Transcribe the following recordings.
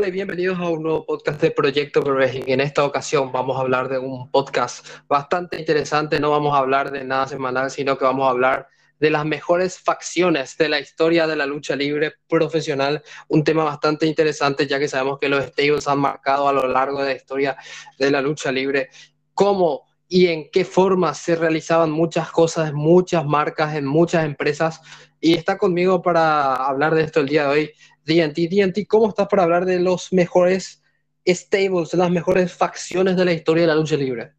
hola, y bienvenidos a un nuevo podcast de Proyecto Progressing. En esta ocasión vamos a hablar de un podcast bastante interesante. No vamos a hablar de nada semanal, sino que vamos a hablar de las mejores facciones de la historia de la lucha libre profesional. Un tema bastante interesante, ya que sabemos que los stables han marcado a lo largo de la historia de la lucha libre cómo y en qué forma se realizaban muchas cosas muchas marcas, en muchas empresas. Y está conmigo para hablar de esto el día de hoy DNT. DNT, ¿cómo estás para hablar de los mejores stables, las mejores facciones de la historia de la lucha libre?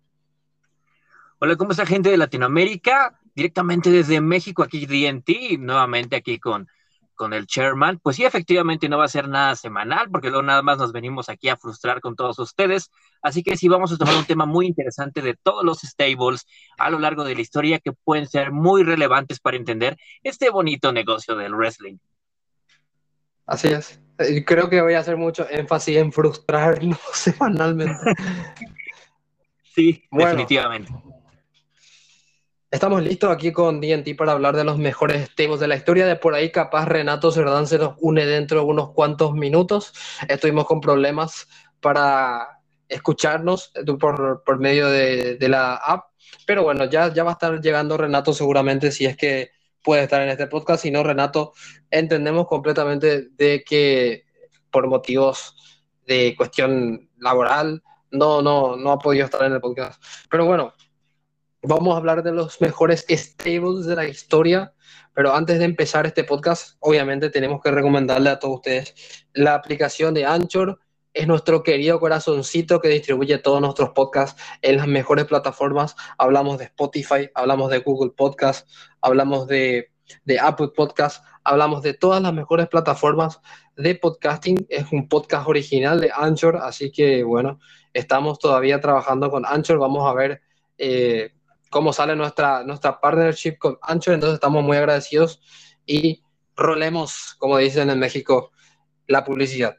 Hola, ¿cómo está gente de Latinoamérica? Directamente desde México, aquí DNT, nuevamente aquí con, con el chairman. Pues sí, efectivamente no va a ser nada semanal, porque luego nada más nos venimos aquí a frustrar con todos ustedes. Así que sí, vamos a tomar un tema muy interesante de todos los stables a lo largo de la historia que pueden ser muy relevantes para entender este bonito negocio del wrestling. Así es. Creo que voy a hacer mucho énfasis en frustrarnos semanalmente. Sí, definitivamente. Estamos listos aquí con DNT para hablar de los mejores temas de la historia. De por ahí, capaz Renato Cerdán se nos une dentro de unos cuantos minutos. Estuvimos con problemas para escucharnos por, por medio de, de, la app. Pero bueno, ya, ya va a estar llegando Renato seguramente si es que puede estar en este podcast. Si no, Renato, entendemos completamente de que por motivos de cuestión laboral no, no, no ha podido estar en el podcast. Pero bueno, vamos a hablar de los mejores stables de la historia. Pero antes de empezar este podcast, obviamente tenemos que recomendarle a todos ustedes la aplicación de Anchor es nuestro querido corazoncito que distribuye todos nuestros podcasts en las mejores plataformas. Hablamos de Spotify, hablamos de Google Podcast, hablamos de, de Apple Podcast, hablamos de todas las mejores plataformas de podcasting. Es un podcast original de Anchor, así que bueno, estamos todavía trabajando con Anchor. Vamos a ver eh, cómo sale nuestra, nuestra partnership con Anchor. Entonces estamos muy agradecidos y rolemos, como dicen en México, la publicidad.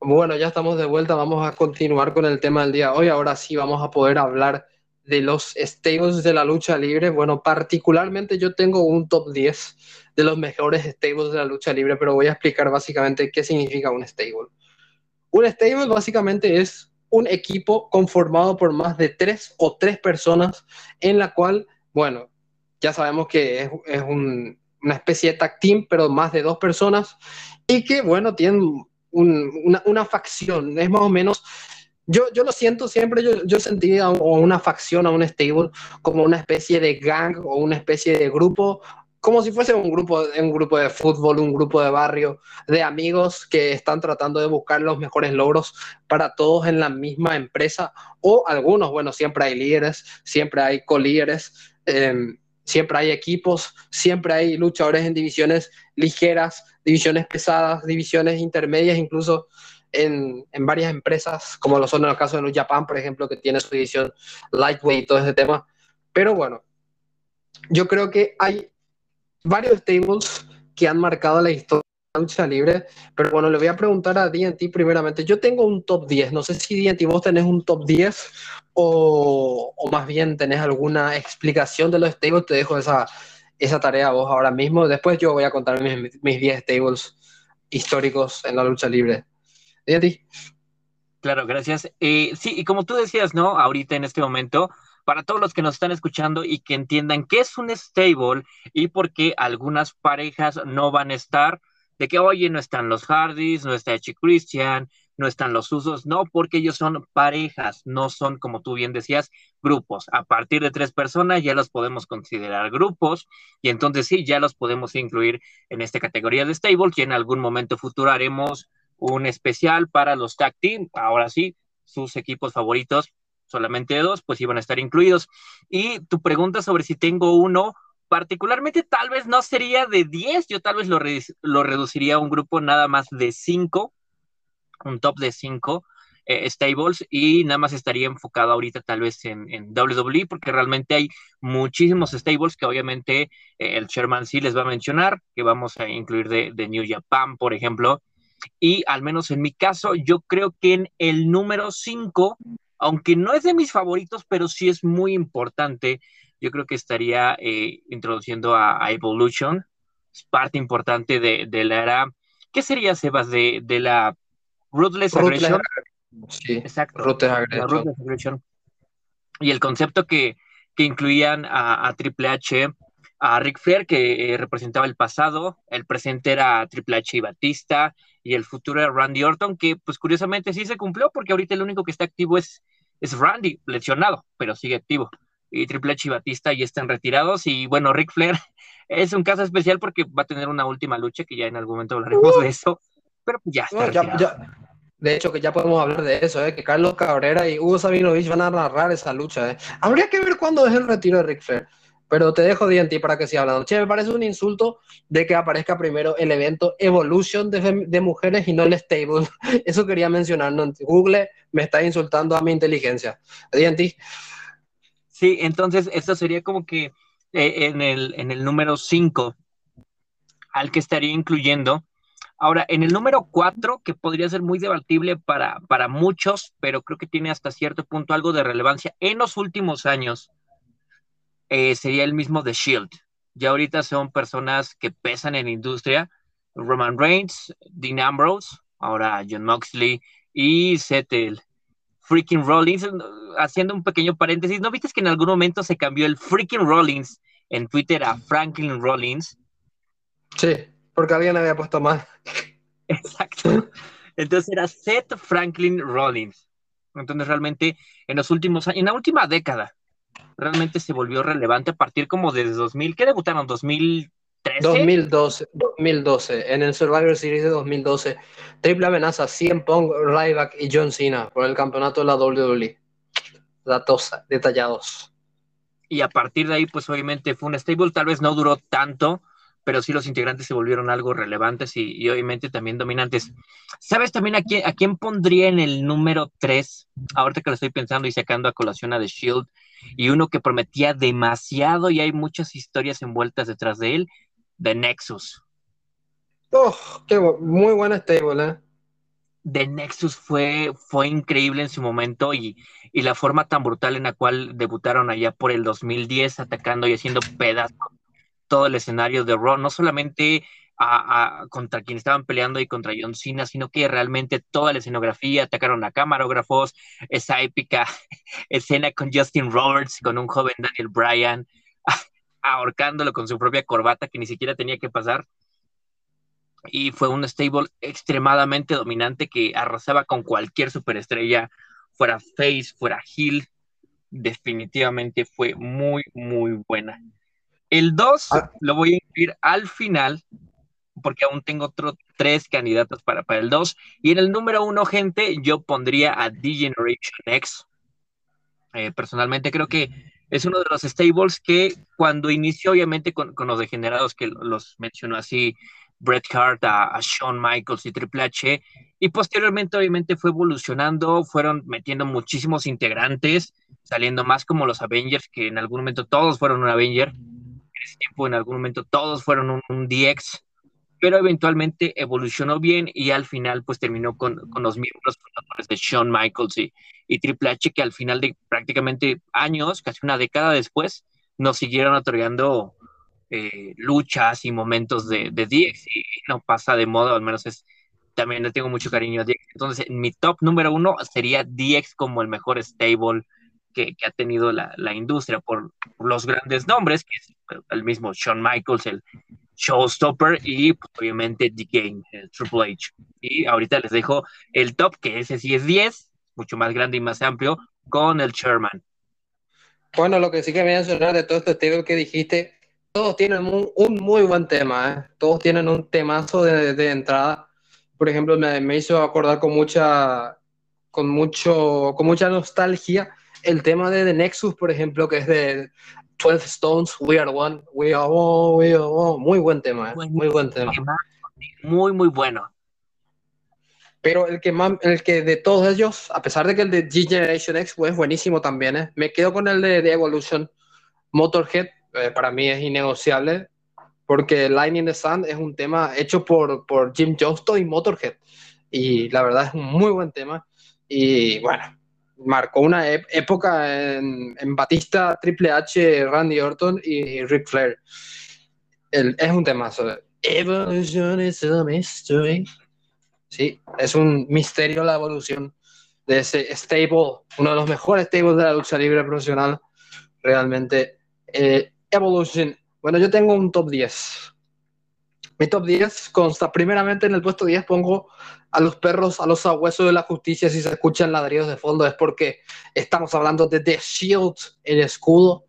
Bueno, ya estamos de vuelta, vamos a continuar con el tema del día hoy. Ahora sí vamos a poder hablar de los stables de la lucha libre. Bueno, particularmente yo tengo un top 10 de los mejores stables de la lucha libre, pero voy a explicar básicamente qué significa un stable. Un stable básicamente es un equipo conformado por más de tres o tres personas en la cual, bueno, ya sabemos que es un, una especie de tag team, pero más de dos personas, y que, bueno, tienen una, una, facción, es más o menos, yo, yo lo siento siempre, yo, yo sentía una facción, a un stable, como una especie de gang o una especie de grupo, como si fuese un grupo, un grupo de fútbol, un grupo de barrio, de amigos que están tratando de buscar los mejores logros para todos en la misma empresa, o algunos, bueno, siempre hay líderes, siempre hay co-líderes. Eh, siempre hay equipos, siempre hay luchadores en divisiones ligeras, divisiones pesadas, divisiones intermedias, incluso en, en, varias empresas, como lo son en el caso de New Japan, por ejemplo, que tiene su división lightweight y todo ese tema. Pero bueno, yo creo que hay varios tables que han marcado la historia lucha libre, pero bueno, le voy a preguntar a DNT primeramente. Yo tengo un top 10, no sé si DNT vos tenés un top 10 o, o más bien tenés alguna explicación de los stables, te dejo esa, esa tarea a vos ahora mismo. Después yo voy a contar mis, mis 10 stables históricos en la lucha libre. DNT. Claro, gracias. Eh, sí, y como tú decías, ¿no? Ahorita en este momento, para todos los que nos están escuchando y que entiendan qué es un stable y por qué algunas parejas no van a estar, de que, oye, no están los Hardys, no está Echi Christian, no están los usos, no, porque ellos son parejas, no son, como tú bien decías, grupos. A partir de tres personas ya los podemos considerar grupos y entonces sí, ya los podemos incluir en esta categoría de stable, que en algún momento futuro haremos un especial para los tag team. Ahora sí, sus equipos favoritos, solamente dos, pues iban a estar incluidos. Y tu pregunta sobre si tengo uno, particularmente tal vez no sería de 10, yo tal vez lo, lo reduciría a un grupo nada más de 5, un top de 5 eh, stables y nada más estaría enfocado ahorita tal vez en, en WWE porque realmente hay muchísimos stables que obviamente eh, el Sherman sí les va a mencionar, que vamos a incluir de, de New Japan, por ejemplo, y al menos en mi caso, yo creo que en el número 5, aunque no es de mis favoritos, pero sí es muy importante yo creo que estaría eh, introduciendo a, a, Evolution, parte importante de, la era. ¿Qué sería, Sebas, de, de la Ruthless, Aggression? Sí, exacto. Ruthless Aggression. Y el concepto que, que incluían a, Triple H, a Ric Flair, que eh, representaba el pasado, el presente era Triple H y Batista, y el futuro era Randy Orton, que pues curiosamente sí se cumplió, porque ahorita el único que está activo es, es Randy, lesionado, pero sigue activo. Y Triple H y Batista ya están retirados, y bueno, Ric Flair es un caso especial porque va a tener una última lucha, que ya en algún momento hablaremos de eso, pero ya está. De hecho, que ya podemos hablar de eso, ¿eh? que Carlos Cabrera y Hugo Sabinovich van a narrar esa lucha. ¿eh? Habría que ver cuándo es el retiro de Ric Flair. Pero te dejo ti para que siga hablando. Che, me parece un insulto de que aparezca primero el evento Evolution de, mujeres y no el Stable. Eso quería mencionar. ¿no? Google me está insultando a mi inteligencia. ti Sí, entonces esto sería como que eh, en, el, en el número 5, al que estaría incluyendo Ahora, en el número cuatro, que podría ser muy debatible para, para muchos, pero creo que tiene hasta cierto punto algo de relevancia en los últimos años, eh, sería el mismo de Shield. Ya ahorita son personas que pesan en la industria. Roman Reigns, Dean Ambrose, ahora John Moxley y Seth freaking Rollins. Haciendo un pequeño paréntesis, ¿no viste que en algún momento se cambió el freaking Rollins en Twitter a Franklin Rollins? Sí porque alguien había puesto mal. Exacto. Entonces era Seth Franklin Rollins. Entonces realmente en los últimos años, en la última década, realmente se volvió relevante a partir como desde 2000, ¿qué debutaron? 2013. 2012, 2012, en el Survivor Series de 2012, triple amenaza, CM Punk, Ryback y John Cena por el campeonato de la WWE. Datos detallados. Y a partir de ahí, pues obviamente fue un stable, tal vez no duró tanto, pero sí los integrantes se volvieron algo relevantes y, obviamente también dominantes. ¿Sabes también a quién, a quién pondría en el número 3? Ahorita que lo estoy pensando y sacando a colación a The Shield, y uno que prometía demasiado y hay muchas historias envueltas detrás de él, The Nexus. Oh, qué muy buena stable, ¿eh? The Nexus fue, fue increíble en su momento y, y, la forma tan brutal en la cual debutaron allá por el 2010 atacando y haciendo pedazos todo el escenario de Raw, no solamente a, contra quien estaban peleando y contra John Cena, sino que realmente toda la escenografía, atacaron a camarógrafos, esa épica escena con Justin Roberts, con un joven Daniel Bryan, ahorcándolo con su propia corbata que ni siquiera tenía que pasar. Y fue un stable extremadamente dominante que arrasaba con cualquier superestrella, fuera face, fuera heel. Definitivamente fue muy, muy buena. El 2 ah. lo voy a incluir al final, porque aún tengo otros tres candidatos para, para el 2. Y en el número 1, gente, yo pondría a D-Generation X. Eh, personalmente creo que es uno de los stables que cuando inició, obviamente, con, los degenerados que los mencionó así, Bret Hart, a, Shawn Michaels y Triple H, y posteriormente, obviamente, fue evolucionando, fueron metiendo muchísimos integrantes, saliendo más como los Avengers, que en algún momento todos fueron un Avenger tiempo en algún momento todos fueron un, DX, pero eventualmente evolucionó bien y al final pues terminó con, los miembros fundadores de Shawn Michaels y, y, Triple H que al final de prácticamente años, casi una década después, nos siguieron otorgando eh, luchas y momentos de, de, DX y no pasa de moda, al menos es también le tengo mucho cariño a DX. Entonces, mi top número uno sería DX como el mejor stable que, ha tenido la, industria por, los grandes nombres, que es el mismo Shawn Michaels, el Showstopper y obviamente The Game, el Triple H. Y ahorita les dejo el top, que ese sí es 10, mucho más grande y más amplio, con el Sherman. Bueno, lo que sí que me voy a mencionar de todo este estilo que dijiste, todos tienen un, muy buen tema, ¿eh? todos tienen un temazo de, entrada. Por ejemplo, me, me, hizo acordar con mucha, con mucho, con mucha nostalgia el tema de The Nexus, por ejemplo, que es de 12 Stones, We Are One, We Are One, We Are One. Muy buen tema, ¿eh? muy buen tema. Muy, muy bueno. Pero el que más, el que de todos ellos, a pesar de que el de G Generation X es buenísimo también, ¿eh? me quedo con el de, Evolution. Motorhead, eh, para mí es innegociable, porque Lightning in the Sun es un tema hecho por, por Jim Johnston y Motorhead. Y la verdad es un muy buen tema. Y bueno, marcó una época en, Batista, Triple H, Randy Orton y Ric Flair. es un temazo. Evolution is a mystery. Sí, es un misterio la evolución de ese stable, uno de los mejores stables de la lucha libre profesional. Realmente, eh, Evolution. Bueno, yo tengo un top 10. Mi top 10 consta, primeramente en el puesto 10 pongo a los perros, a los abuesos de la justicia, si se escuchan ladridos de fondo es porque estamos hablando de The Shield, el escudo.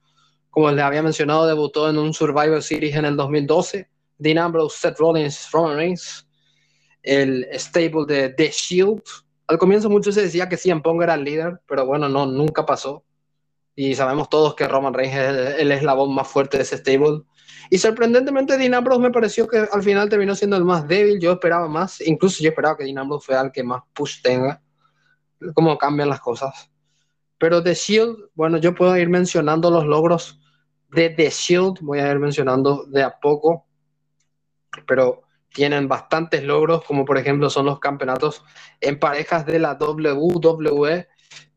Como les había mencionado, debutó en un Survivor Series en el 2012. Dean Ambrose, Seth Rollins, Roman Reigns, el stable de The Shield. Al comienzo mucho se decía que CM Punk era el líder, pero bueno, no, nunca pasó. Y sabemos todos que Roman Reigns es el eslabón más fuerte de ese stable. Y sorprendentemente Dean Ambrose me pareció que al final terminó siendo el más débil, yo esperaba más, incluso yo esperaba que Dean Ambrose fuera el que más push tenga, cómo cambian las cosas. Pero The Shield, bueno, yo puedo ir mencionando los logros de The Shield, voy a ir mencionando de a poco, pero tienen bastantes logros, como por ejemplo son los campeonatos en parejas de la WWE,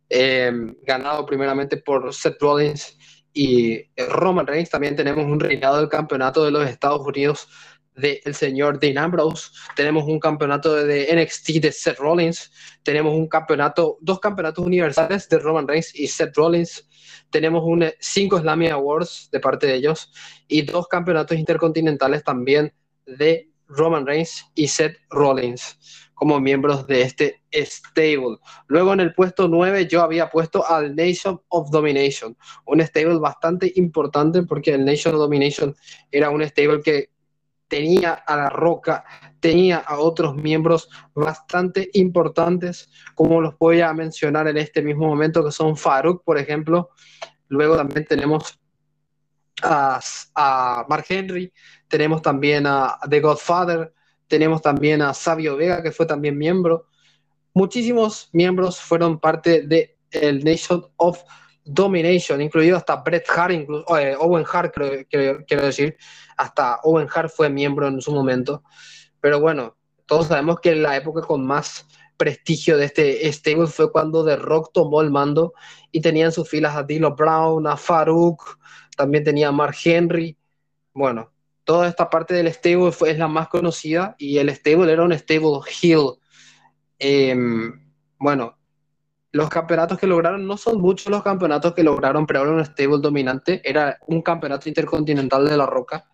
eh, ganado primeramente por Seth Rollins y Roman Reigns. También tenemos un reinado del campeonato de los Estados Unidos del señor Dean Ambrose. Tenemos un campeonato de NXT de Seth Rollins. Tenemos un campeonato, dos campeonatos universales de Roman Reigns y Seth Rollins. Tenemos un, cinco Slammy Awards de parte de ellos y dos campeonatos intercontinentales también de Roman Reigns y Seth Rollins como miembros de este stable. Luego en el puesto 9 yo había puesto al Nation of Domination, un stable bastante importante porque el Nation of Domination era un stable que tenía a la Roca, tenía a otros miembros bastante importantes, como los voy a mencionar en este mismo momento, que son Farouk, por ejemplo. Luego también tenemos a, a Mark Henry, tenemos también a The Godfather, tenemos también a Sabio Vega, que fue también miembro. Muchísimos miembros fueron parte de el Nation of Domination, incluido hasta Bret Hart, eh, Owen Hart, quiero decir, hasta Owen Hart fue miembro en su momento. Pero bueno, todos sabemos que la época con más prestigio de este stable fue cuando The Rock tomó el mando y tenía en sus filas a Dilo Brown, a Farouk, también tenía a Mark Henry. Bueno, toda esta parte del stable fue, es la más conocida y el stable era un stable hill. Em, bueno, los campeonatos que lograron no son muchos los campeonatos que lograron, pero era un stable dominante. Era un campeonato intercontinental de La Roca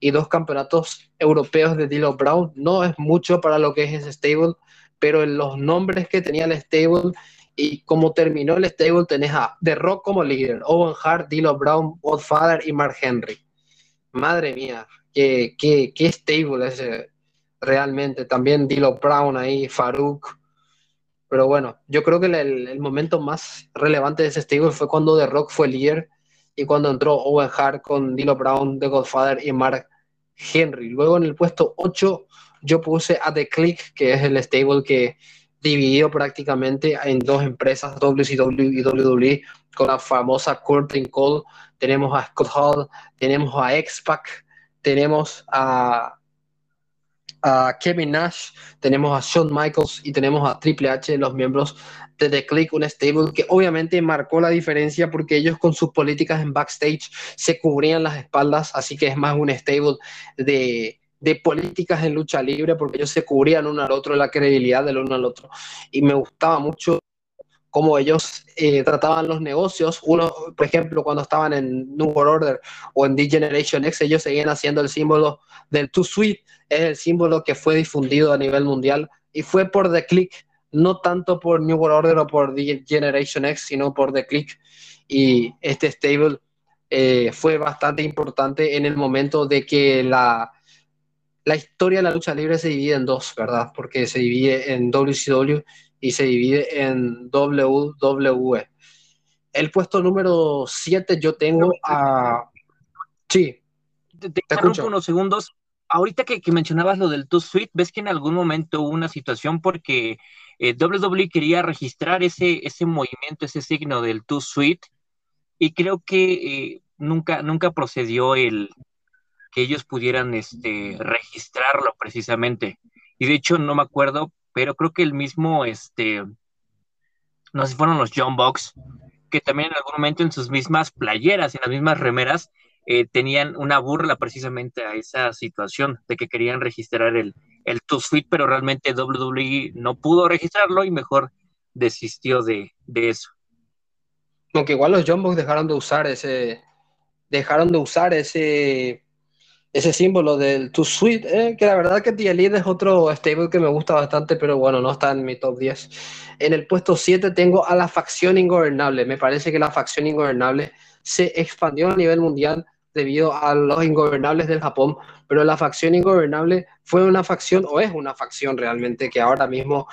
y dos campeonatos europeos de Dilo Brown. No es mucho para lo que es ese stable, pero en los nombres que tenía el stable y como terminó el stable, tenés a The Rock como líder, Owen Hart, Dilo Brown, Godfather y Mark Henry. Madre mía, qué, qué, qué stable es realmente. También Dilo Brown ahí, Farouk. Pero bueno, yo creo que el, el, momento más relevante de ese stable fue cuando The Rock fue líder y cuando entró Owen Hart con Dilo Brown, The Godfather y Mark Henry. Luego en el puesto 8 yo puse a The Click, que es el stable que dividió prácticamente en dos empresas, WCW y WWE, con la famosa Curtin Cole. Tenemos a Scott Hall, tenemos a X-Pac, tenemos a, Kevin Nash, tenemos a Shawn Michaels y tenemos a Triple H, los miembros de The Click, un stable que obviamente marcó la diferencia porque ellos con sus políticas en backstage se cubrían las espaldas, así que es más un stable de, de políticas en lucha libre porque ellos se cubrían uno al otro, la credibilidad del uno al otro. Y me gustaba mucho cómo ellos eh, trataban los negocios. Uno, por ejemplo, cuando estaban en New World Order o en The Generation X, ellos seguían haciendo el símbolo del Too Sweet, es el símbolo que fue difundido a nivel mundial y fue por The Click, no tanto por New World Order o por The Generation X, sino por The Click. Y este stable eh, fue bastante importante en el momento de que la, la historia de la lucha libre se divide en dos, ¿verdad? Porque se divide en WCW y se divide en WWE. El puesto número 7 yo tengo a... Sí. Te, te, unos segundos. Ahorita que, mencionabas lo del Two Suite, ¿ves que en algún momento hubo una situación porque eh, WWE quería registrar ese, ese movimiento, ese signo del Two Suite y creo que eh, nunca, nunca procedió el que ellos pudieran este, registrarlo precisamente. Y de hecho no me acuerdo, pero creo que el mismo, este, no sé si fueron los John Box, que también en algún momento en sus mismas playeras, en las mismas remeras, eh, tenían una burla precisamente a esa situación de que querían registrar el, el Sweet, pero realmente WWE no pudo registrarlo y mejor desistió de, de eso. Aunque igual los John dejaron de usar ese, dejaron de usar ese, ese símbolo del Too Sweet, eh, que la verdad que The Elite es otro stable que me gusta bastante, pero bueno, no está en mi top 10. En el puesto 7 tengo a la facción ingobernable. Me parece que la facción ingobernable se expandió a nivel mundial debido a los ingobernables del Japón, pero la facción ingobernable fue una facción o es una facción realmente que ahora mismo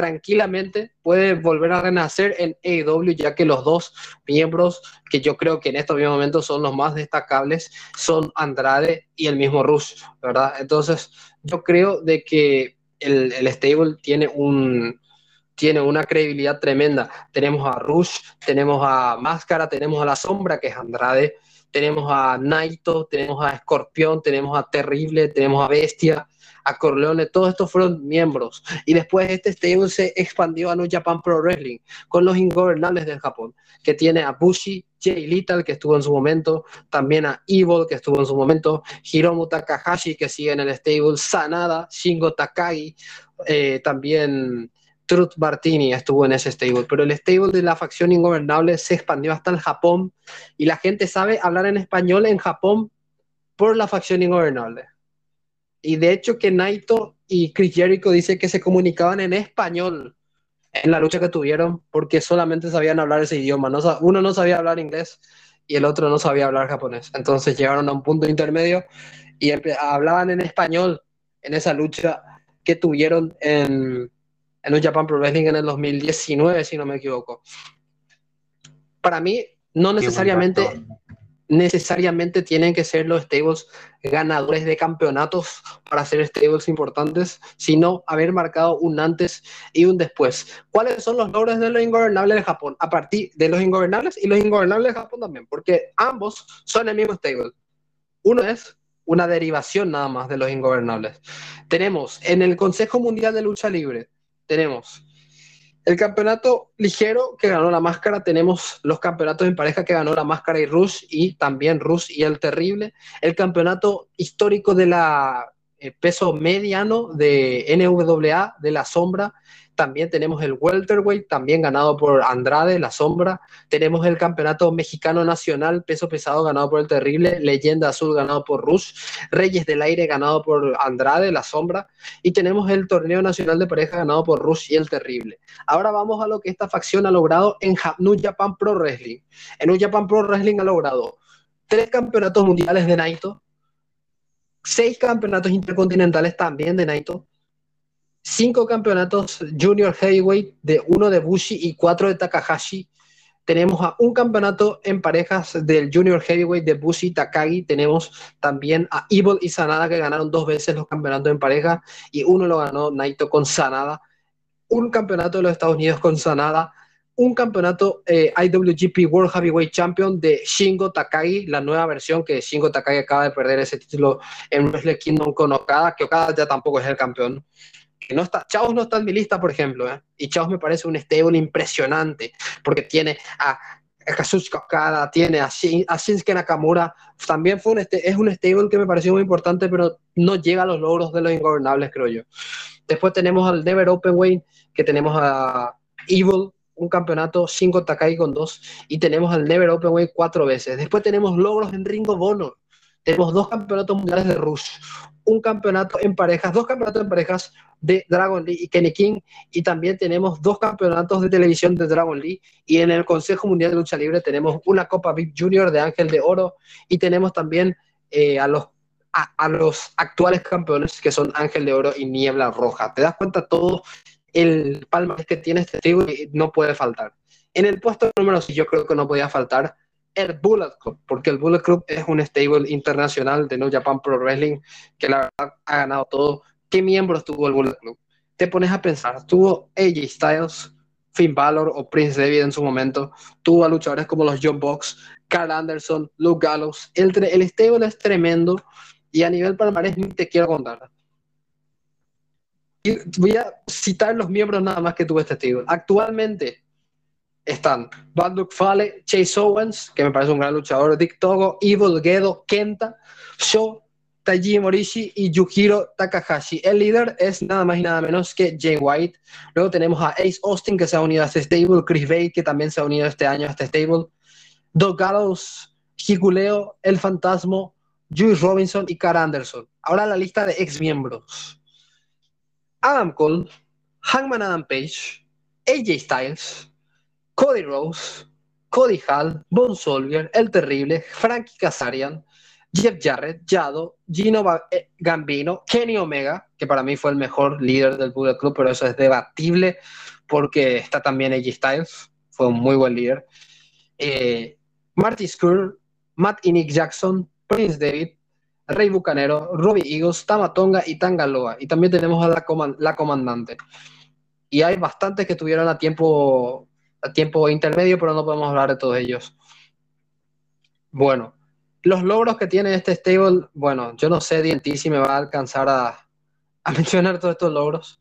tranquilamente puede volver a renacer en AEW, ya que los dos miembros que yo creo que en estos momentos son los más destacables son Andrade y el mismo Rush, ¿verdad? Entonces, yo creo de que el, el stable tiene un tiene una credibilidad tremenda. Tenemos a Rush, tenemos a Máscara, tenemos a La Sombra, que es Andrade, tenemos a Naito, tenemos a Escorpión, tenemos a Terrible, tenemos a Bestia, a Corleone, todos estos fueron miembros. Y después este stable se expandió a New Japan Pro Wrestling con los ingobernables del Japón, que tiene a Bushi, Jay Little, que estuvo en su momento, también a Evil, que estuvo en su momento, Hiromu Takahashi, que sigue en el stable, Sanada, Shingo Takagi, eh, también Truth Martini estuvo en ese stable, pero el stable de la facción ingobernable se expandió hasta el Japón y la gente sabe hablar en español en Japón por la facción ingobernable. Y de hecho que Naito y Chris Jericho dice que se comunicaban en español en la lucha que tuvieron porque solamente sabían hablar ese idioma. uno no sabía hablar inglés y el otro no sabía hablar japonés. Entonces llegaron a un punto intermedio y hablaban en español en esa lucha que tuvieron en, en un Japan Pro Wrestling en el 2019, si no me equivoco. Para mí, no necesariamente necesariamente tienen que ser los stables ganadores de campeonatos para ser stables importantes, sino haber marcado un antes y un después. ¿Cuáles son los logros de los ingobernables de Japón? A partir de los ingobernables y los ingobernables de Japón también, porque ambos son el mismo stable. Uno es una derivación nada más de los ingobernables. Tenemos en el Consejo Mundial de Lucha Libre, tenemos el campeonato ligero que ganó la máscara, tenemos los campeonatos en pareja que ganó la máscara y Rush y también Rush y el terrible. El campeonato histórico de la peso mediano de NWA de la sombra también tenemos el welterweight, también ganado por Andrade, La Sombra. Tenemos el campeonato mexicano nacional, peso pesado, ganado por el Terrible. Leyenda Azul, ganado por Rush. Reyes del Aire, ganado por Andrade, La Sombra. Y tenemos el torneo nacional de pareja, ganado por Rush y el Terrible. Ahora vamos a lo que esta facción ha logrado en New Japan Pro Wrestling. En New Japan Pro Wrestling ha logrado tres campeonatos mundiales de Naito, seis campeonatos intercontinentales también de Naito, cinco campeonatos Junior Heavyweight, de uno de Bushi y cuatro de Takahashi. Tenemos a un campeonato en parejas del Junior Heavyweight de Bushi y Takagi. Tenemos también a Evil y Sanada que ganaron dos veces los campeonatos en pareja y uno lo ganó Naito con Sanada. Un campeonato de los Estados Unidos con Sanada. Un campeonato eh, IWGP World Heavyweight Champion de Shingo Takagi, la nueva versión que Shingo Takagi acaba de perder ese título en Wrestle Kingdom con Okada, que Okada ya tampoco es el campeón no está, Chaos no está en mi lista, por ejemplo, ¿eh? y Chaos me parece un stable impresionante, porque tiene a, Kazuchika Okada, tiene a, Shinsuke Nakamura, también fue un es un stable que me pareció muy importante, pero no llega a los logros de los ingobernables, creo yo. Después tenemos al Never Openweight, que tenemos a Evil, un campeonato, 5 Takai con dos, y tenemos al Never Openweight cuatro veces. Después tenemos logros en Ring of Honor, tenemos dos campeonatos mundiales de Rush, un campeonato en parejas, dos campeonatos en parejas de Dragon Lee y Kenny King, y también tenemos dos campeonatos de televisión de Dragon Lee, y en el Consejo Mundial de Lucha Libre tenemos una Copa VIP Junior de Ángel de Oro, y tenemos también eh, a los a, los actuales campeones que son Ángel de Oro y Niebla Roja. ¿Te das cuenta todo el palmarés que tiene este trigo no puede faltar? En el puesto número 6 yo creo que no podía faltar el Bullet Club, porque el Bullet Club es un stable internacional de New Japan Pro Wrestling que la verdad ha ganado todo. ¿Qué miembros tuvo el Bullet Club? Te pones a pensar, tuvo AJ Styles, Finn Balor o Prince David en su momento, tuvo a luchadores como los John Box, Carl Anderson, Luke Gallows. El, el stable es tremendo y a nivel palmarés ni te quiero contar. Voy a citar los miembros nada más que tuvo este. Actualmente, están Luck Fale, Chase Owens, que me parece un gran luchador, Dick Togo, Evil Gedo, Kenta, Sho, Taiji Morishi y Yukiro Takahashi. El líder es nada más y nada menos que Jay White. Luego tenemos a Ace Austin, que se ha unido a este stable, Chris Bay, que también se ha unido este año a este stable, Doug Gallows, Hikuleo, El Fantasma, Juice Robinson y Cara Anderson. Ahora la lista de ex miembros. Adam Cole, Hangman Adam Page, AJ Styles, Cody Rose, Cody Hall, Bon Soldier, El Terrible, Frankie Kazarian, Jeff Jarrett, Yado, Gino eh, Gambino, Kenny Omega, que para mí fue el mejor líder del Bullet Club, pero eso es debatible porque está también AJ Styles, fue un muy buen líder. Eh, Marty Skrull, Matt y Nick Jackson, Prince David, Rey Bucanero, Robbie Eagles, Tamatonga y Tangaloa. Y también tenemos a la, la comandante. Y hay bastantes que tuvieron a tiempo, a tiempo intermedio, pero no podemos hablar de todos ellos. Bueno, los logros que tiene este stable, bueno, yo no sé DNT si me va a alcanzar a, a mencionar todos estos logros.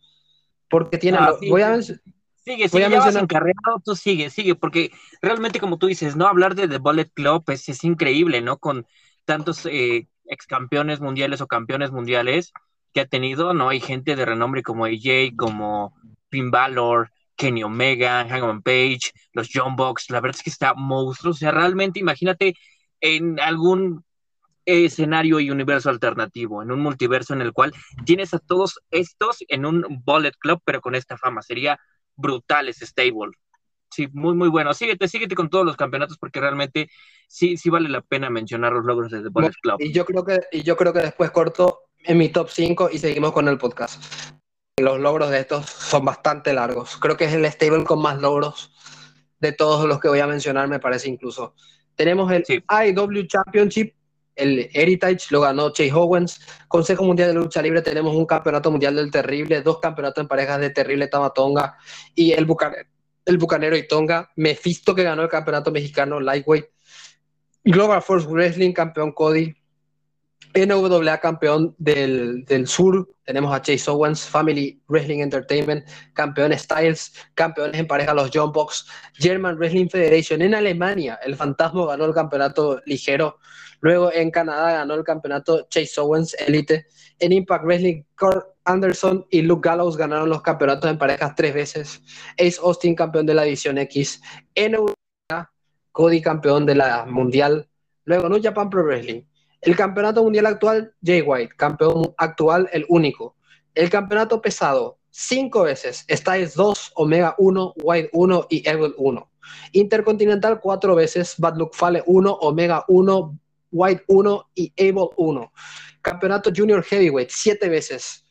Porque tiene. Ah, voy a Sigue, sigue, ya mencionar... encarregado, tú sigue, sigue, porque realmente como tú dices, ¿no? Hablar de The Bullet Club es, es increíble, ¿no? Con tantos eh, ex campeones mundiales o campeones mundiales que ha tenido, ¿no? Hay gente de renombre como AJ, como Finn Balor, Kenny Omega, Hangman Page, los John Box, la verdad es que está monstruo, o sea, realmente imagínate en algún escenario y universo alternativo, en un multiverso en el cual tienes a todos estos en un Bullet Club, pero con esta fama, sería brutal ese stable. Sí, muy, muy bueno. Síguete, síguete con todos los campeonatos porque realmente sí, sí vale la pena mencionar los logros de The Bullet Club. Y yo creo que, y yo creo que después corto en mi top 5 y seguimos con el podcast. Los logros de estos son bastante largos. Creo que es el stable con más logros de todos los que voy a mencionar, me parece incluso. Tenemos el IW Championship, el Heritage lo ganó Chase Owens. Consejo Mundial de Lucha Libre tenemos un campeonato mundial del Terrible, dos campeonatos en parejas de Terrible Tamatonga y el Bucanero, el Bucanero y Tonga. Mephisto que ganó el campeonato mexicano Lightweight. Global Force Wrestling, campeón Cody. NWA campeón del, del, sur, tenemos a Chase Owens, Family Wrestling Entertainment, campeón Styles, campeones en pareja los John Box, German Wrestling Federation. En Alemania, el Fantasma ganó el campeonato ligero. Luego en Canadá ganó el campeonato Chase Owens Elite. En Impact Wrestling, Anderson y Luke Gallows ganaron los campeonatos en parejas tres veces. Ace Austin, campeón de la División X. NWA, Cody, campeón de la Mundial. Luego, no Japan Pro Wrestling el campeonato mundial actual, Jay White. Campeón actual, el único. El campeonato pesado, cinco veces. Styles 2, Omega 1, White 1 y Evil 1. Intercontinental, cuatro veces. Bad Luck Fale 1, Omega 1, White 1 y Evil 1. Campeonato Junior Heavyweight, siete veces.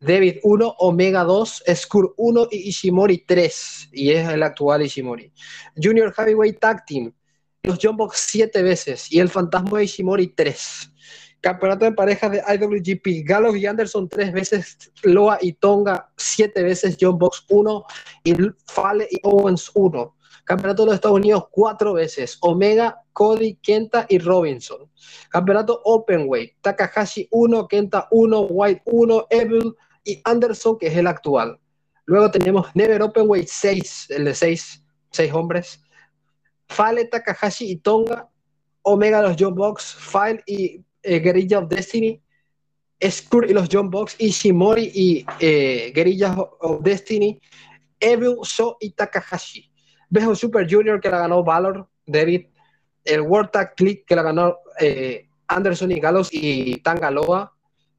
David 1, Omega 2, Skur 1 y Ishimori 3. Y es el actual Ishimori. Junior Heavyweight Tag Team, los John Box siete veces y el Fantasma de Ishimori tres. Campeonato de parejas de IWGP, Gallows y Anderson tres veces, Loa y Tonga siete veces, John Box uno y Fale y Owens uno. Campeonato de los Estados Unidos cuatro veces, Omega, Cody, Kenta y Robinson. Campeonato Openweight, Takahashi 1, Kenta 1, White 1, Evil y Anderson, que es el actual. Luego tenemos Never Openweight 6, el de 6, 6 hombres. Fale, Takahashi y Tonga, Omega los John Box, File y eh, Guerrilla of Destiny, Skur y los John Box, Ishimori y eh, Guerrilla of Destiny, Evil, Sho y Takahashi. Bejo Super Junior que la ganó Valor, David, el World Tag Click que la ganó eh, Anderson y Galos y Tangaloa.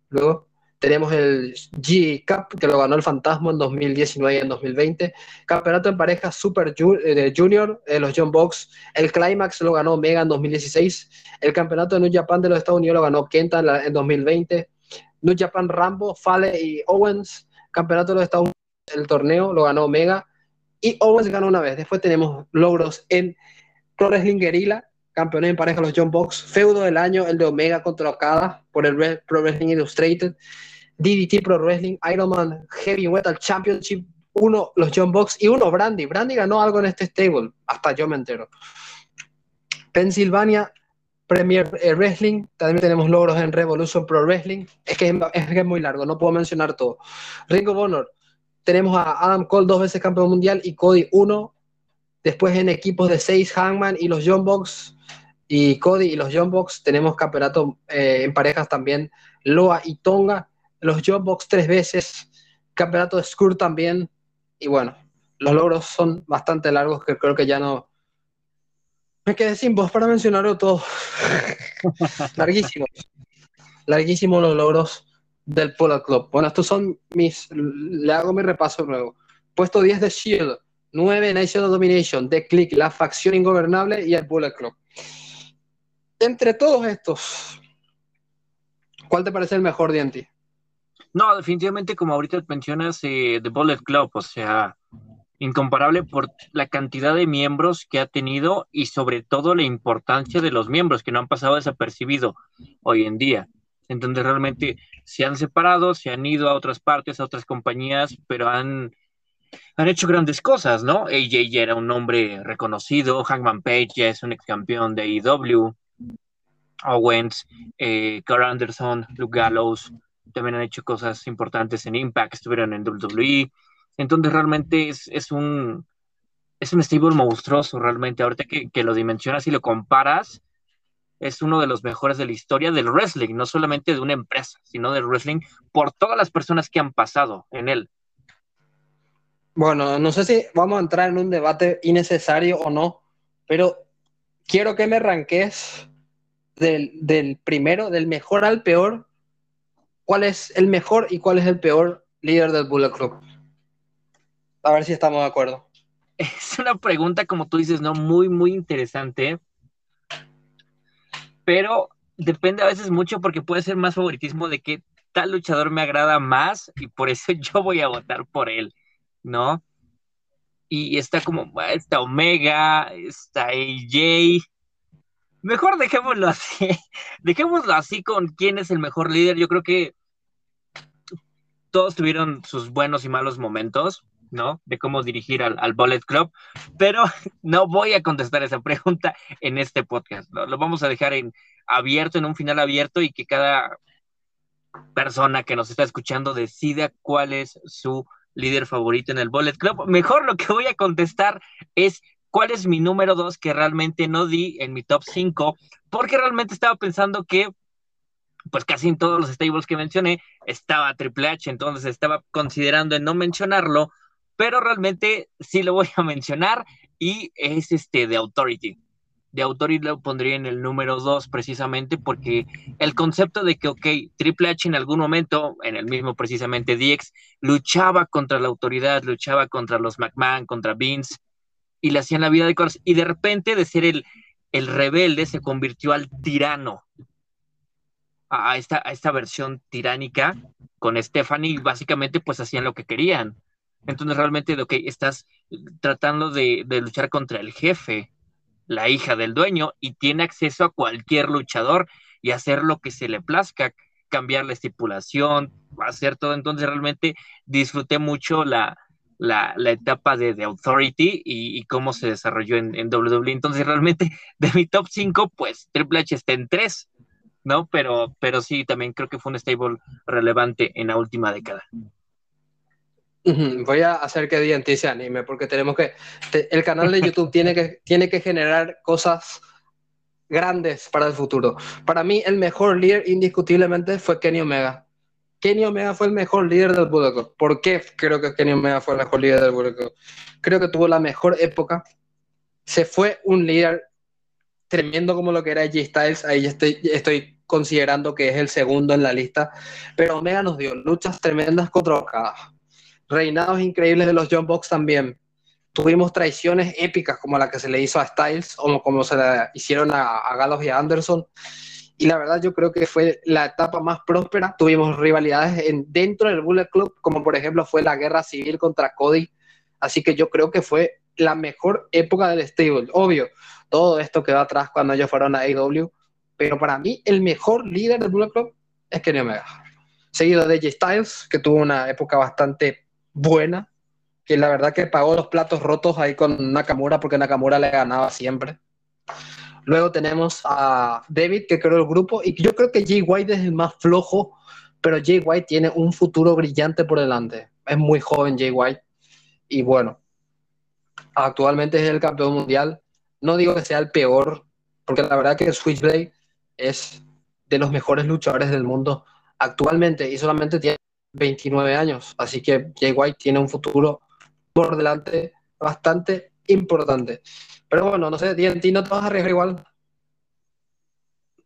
Luego tenemos el G Cup, que lo ganó el Fantasma en 2019 y en 2020. Campeonato en pareja Super eh, Junior, eh, los John Box. El Climax lo ganó Mega en 2016. El campeonato de New Japan de los Estados Unidos lo ganó Kenta en, 2020. New Japan Rambo, Fale y Owens. Campeonato de los Estados Unidos, el torneo lo ganó Mega. Y Owens ganó una vez. Después tenemos logros en Pro Wrestling campeones en pareja los John Box, feudo del año, el de Omega contra Okada por el Pro Wrestling Illustrated, DDT Pro Wrestling, Ironman Heavy Metal Championship, uno los John Box y uno Brandy. Brandy ganó algo en este stable, hasta yo me entero. Pennsylvania Premier eh, Wrestling, también tenemos logros en Revolution Pro Wrestling, es que es, muy largo, no puedo mencionar todo. Ring of Honor, tenemos a Adam Cole dos veces campeón mundial y Cody uno, Después en equipos de 6, Hangman y los John Box y Cody y los John Box. Tenemos campeonato eh, en parejas también, Loa y Tonga. Los John Box tres veces. Campeonato de Skur también. Y bueno, los logros son bastante largos que creo que ya no... Me quedé sin voz para mencionarlo todo. Larguísimos. Larguísimos los logros del Polar Club. Bueno, estos son mis... Le hago mi repaso luego. Puesto 10 de Shield. 9 National Domination, The Click, La Facción Ingobernable y el Bullet Club. Entre todos estos, ¿cuál te parece el mejor de No, definitivamente, como ahorita mencionas, eh, The Bullet Club, o sea, incomparable por la cantidad de miembros que ha tenido y sobre todo la importancia de los miembros que no han pasado desapercibido hoy en día. Entonces realmente se han separado, se han ido a otras partes, a otras compañías, pero han han hecho grandes cosas, ¿no? AJ ya era un nombre reconocido, Hangman Page ya es un ex campeón de AEW, Owens, eh, Carl Anderson, Luke Gallows, también han hecho cosas importantes en Impact, estuvieron en WWE, entonces realmente es, un es un stable monstruoso, realmente, ahorita que, que lo dimensionas y lo comparas, es uno de los mejores de la historia del wrestling, no solamente de una empresa, sino del wrestling, por todas las personas que han pasado en él. Bueno, no sé si vamos a entrar en un debate innecesario o no, pero quiero que me arranques del, primero, del mejor al peor. ¿Cuál es el mejor y cuál es el peor líder del Bullet Club? A ver si estamos de acuerdo. Es una pregunta, como tú dices, ¿no? Muy, muy interesante. Pero depende a veces mucho porque puede ser más favoritismo de que tal luchador me agrada más y por eso yo voy a votar por él. ¿no? Y está como, está Omega, está AJ. Mejor dejémoslo así, dejémoslo así con quién es el mejor líder. Yo creo que todos tuvieron sus buenos y malos momentos, ¿no? De cómo dirigir al, al Bullet Club, pero no voy a contestar esa pregunta en este podcast. Lo vamos a dejar en abierto, en un final abierto y que cada persona que nos está escuchando decida cuál es su líder favorito en el Bullet Club. Mejor lo que voy a contestar es cuál es mi número dos que realmente no di en mi top 5, porque realmente estaba pensando que pues casi en todos los stables que mencioné estaba Triple H, entonces estaba considerando en no mencionarlo, pero realmente sí lo voy a mencionar y es este de Authority. De autor y lo pondría en el número dos precisamente porque el concepto de que, ok, Triple H en algún momento, en el mismo precisamente DX, luchaba contra la autoridad, luchaba contra los McMahon, contra Vince, y le hacían la vida de cosas, y de repente de ser el, el rebelde se convirtió al tirano, a esta, a esta versión tiránica con Stephanie, básicamente pues hacían lo que querían. Entonces realmente, ok, estás tratando de, de luchar contra el jefe, la hija del dueño, y tiene acceso a cualquier luchador y hacer lo que se le plazca, cambiar la estipulación, hacer todo. Entonces realmente disfruté mucho la, la, etapa de, The Authority y, cómo se desarrolló en, en, WWE. Entonces realmente de mi top 5, pues Triple H está en 3, ¿no? Pero, pero sí, también creo que fue un stable relevante en la última década. Voy a hacer que DNT se anime porque tenemos que. el canal de YouTube tiene, que, tiene que generar cosas grandes para el futuro. Para mí, el mejor líder indiscutiblemente fue Kenny Omega. Kenny Omega fue el mejor líder del Bullet. ¿Por qué creo que Kenny Omega fue el mejor líder del Bullet? Creo que tuvo la mejor época. Se fue un líder tremendo como lo que era G Styles. Ahí estoy, estoy considerando que es el segundo en la lista. Pero Omega nos dio luchas tremendas contra Okada reinados increíbles de los John Box también. Tuvimos traiciones épicas como la que se le hizo a Styles o como se le hicieron a, a y a Anderson. Y la verdad yo creo que fue la etapa más próspera. Tuvimos rivalidades en, dentro del Bullet Club, como por ejemplo fue la guerra civil contra Cody. Así que yo creo que fue la mejor época del stable. Obvio, todo esto quedó atrás cuando ellos fueron a AEW. Pero para mí el mejor líder del Bullet Club es Kenny Omega. Seguido de J Styles, que tuvo una época bastante buena, que la verdad que pagó los platos rotos ahí con Nakamura porque Nakamura le ganaba siempre. Luego tenemos a David que creó el grupo y yo creo que Jay White es el más flojo, pero Jay White tiene un futuro brillante por delante. Es muy joven Jay White y bueno, Actualmente es el campeón mundial. No digo que sea el peor, porque la verdad que Switchblade es de los mejores luchadores del mundo actualmente y solamente tiene 29 años. Así que Jay White tiene un futuro por delante bastante importante. Pero bueno, no sé, ti no te vas a arriesgar igual.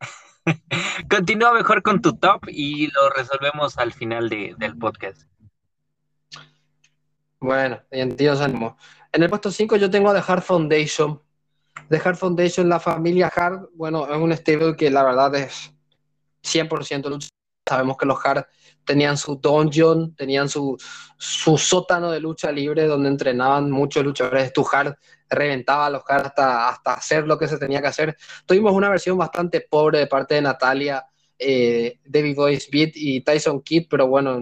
Continúa mejor con tu top y lo resolvemos al final del podcast. Bueno, TNT os animo. En el puesto 5 yo tengo a The Hard Foundation. The Hard Foundation, la familia Hard, bueno, es un stable que la verdad es 100% lucha. Sabemos que los Hard tenían su dungeon, tenían su, su sótano de lucha libre donde entrenaban muchos luchadores. Tu Hard reventaba a los Hard hasta, hasta hacer lo que se tenía que hacer. Tuvimos una versión bastante pobre de parte de Natalia, eh, David Boyce Beat y Tyson Kidd, pero bueno,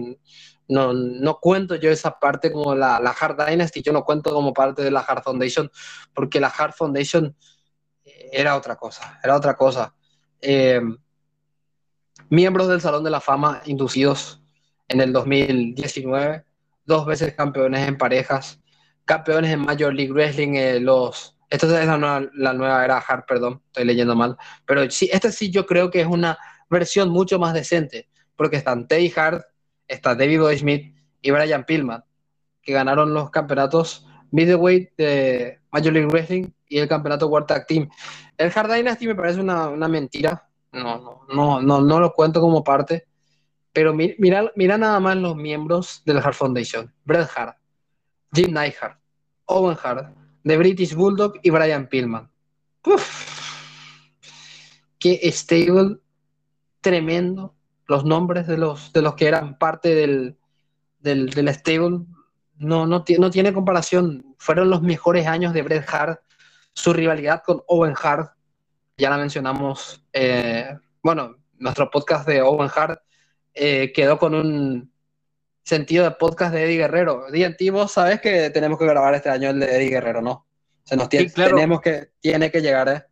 no, no cuento yo esa parte como la, la, Hard Dynasty, yo no cuento como parte de la Hard Foundation, porque la Hard Foundation era otra cosa, era otra cosa. Eh, miembros del Salón de la Fama inducidos en el 2019, dos veces campeones en parejas, campeones en Major League Wrestling, eh, los... Esta es la nueva, era Hard, perdón, estoy leyendo mal, pero sí, esta sí yo creo que es una versión mucho más decente, porque están Teddy Hart, está David Boy Smith y Brian Pillman, que ganaron los campeonatos middleweight de Major League Wrestling y el campeonato World Tag Team. El Hard Dynasty me parece una, mentira, no, no, no, no, lo cuento como parte, pero mira, mira nada más los miembros del Hard Foundation, Bret Hart, Jim Neidhart, Owen Hart, The British Bulldog y Brian Pillman. Qué stable tremendo los nombres de los, de los que eran parte del, del, stable no, no, no, tiene comparación. Fueron los mejores años de Bret Hart. Su rivalidad con Owen Hart, ya la mencionamos. Eh, bueno, nuestro podcast de Owen Hart eh, quedó con un sentido de podcast de Eddie Guerrero. DNT, vos sabes que tenemos que grabar este año el de Eddie Guerrero, ¿no? Se nos tiene, tenemos que, tiene que llegar, ¿eh?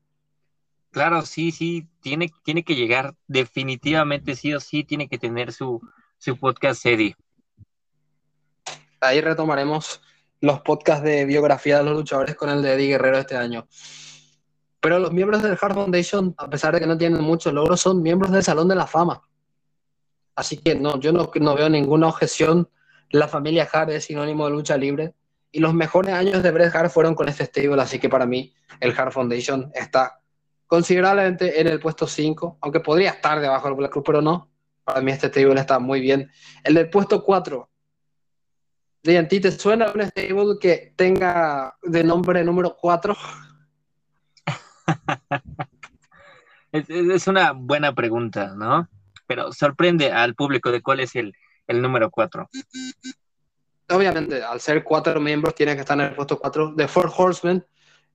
Claro, sí, sí, tiene, tiene que llegar, definitivamente sí o sí tiene que tener su, su podcast Eddie. Ahí retomaremos los podcasts de biografía de los luchadores con el de Eddie Guerrero este año. Pero los miembros del Hard Foundation, a pesar de que no tienen muchos logros, son miembros del Salón de la Fama. Así que no, yo no, no veo ninguna objeción. La familia Hart es sinónimo de lucha libre. Y los mejores años de Bret Hart fueron con este stable, así que para mí el Hard Foundation está considerablemente en el puesto 5, aunque podría estar debajo del Black Cruz, pero no. Para mí este stable está muy bien. El del puesto 4. ¿De ti te suena un stable que tenga de nombre número 4? es, una buena pregunta, ¿no? Pero sorprende al público de cuál es el, el número 4. Obviamente, al ser cuatro miembros, tiene que estar en el puesto 4. The Four Horsemen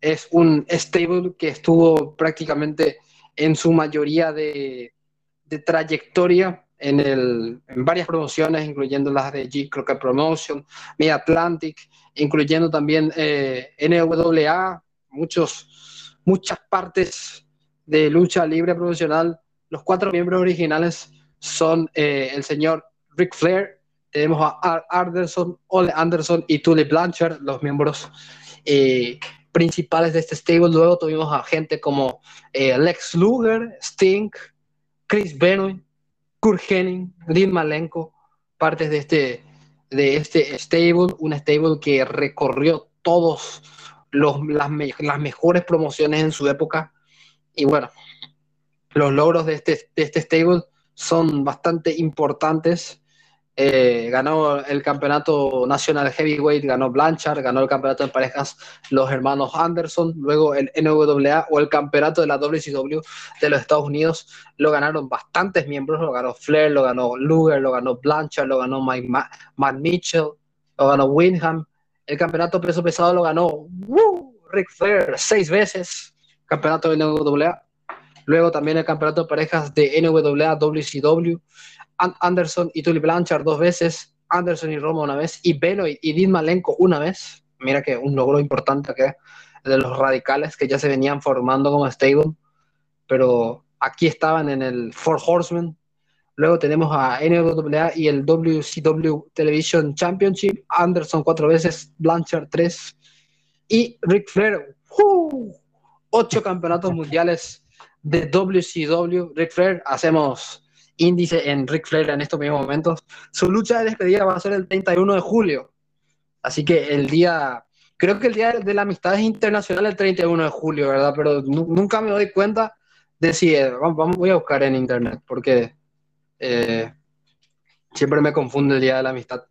es un stable que estuvo prácticamente en su mayoría de, trayectoria en, el, en, varias promociones, incluyendo las de G Crockett Promotion, Mid Atlantic, incluyendo también eh, NWA, muchos, muchas partes de lucha libre profesional. Los cuatro miembros originales son eh, el señor Rick Flair, tenemos a Anderson, Ole Anderson y Tully Blanchard, los miembros eh, principales de este stable. Luego tuvimos a gente como eh, Lex Luger, Sting, Chris Benoit, Kurt Henning, Dean Malenko, partes de este, de este stable, un stable que recorrió todos las, mejores promociones en su época. Y bueno, los logros de este, de este stable son bastante importantes eh, ganó el campeonato nacional heavyweight, ganó Blanchard, ganó el campeonato de parejas los hermanos Anderson, luego el NWA o el campeonato de la WCW de los Estados Unidos lo ganaron bastantes miembros, lo ganó Flair, lo ganó Luger, lo ganó Blanchard, lo ganó Mike Matt Mitchell, lo ganó Windham, el campeonato peso pesado lo ganó Rick Flair seis veces, campeonato de NWA, luego también el campeonato de parejas de NWA, WCW, Anderson y Tully Blanchard dos veces, Anderson y Roma una vez, y Benoit y Dean Malenko una vez. Mira que un logro importante que de los radicales que ya se venían formando como stable, pero aquí estaban en el Four Horsemen. Luego tenemos a NWA y el WCW Television Championship, Anderson cuatro veces, Blanchard tres, Y Ric Flair, ¡uh! ocho campeonatos mundiales de WCW. Ric Flair, hacemos índice en Ric Flair en estos mismos momentos. Su lucha de despedida va a ser el 31 de julio. Así que el día, creo que el día de la amistad es internacional el 31 de julio, ¿verdad? Pero nunca me doy cuenta de si, eh, vamos, voy a buscar en internet, porque eh, siempre me confunde el día de la amistad.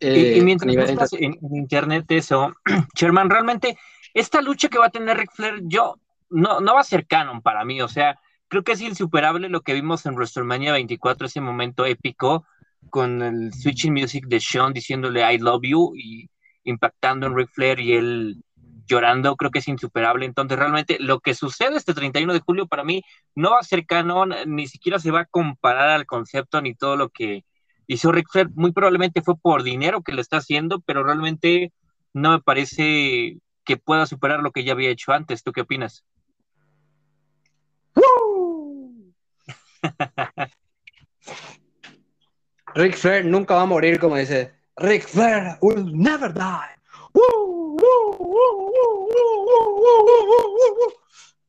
y, eh, mientras en, en, internet eso, Sherman, realmente esta lucha que va a tener Ric Flair, yo no, no va a ser canon para mí, o sea, creo que es insuperable lo que vimos en WrestleMania 24, ese momento épico con el switching music de Sean diciéndole I love you y impactando en Ric Flair y él llorando, creo que es insuperable. Entonces, realmente lo que sucede este 31 de julio para mí no va a ser canon, ni siquiera se va a comparar al concepto ni todo lo que hizo Ric Flair. Muy probablemente fue por dinero que lo está haciendo, pero realmente no me parece que pueda superar lo que ya había hecho antes. ¿Tú qué opinas? Rick Flair nunca va a morir, como dice. Rick Flair will never die.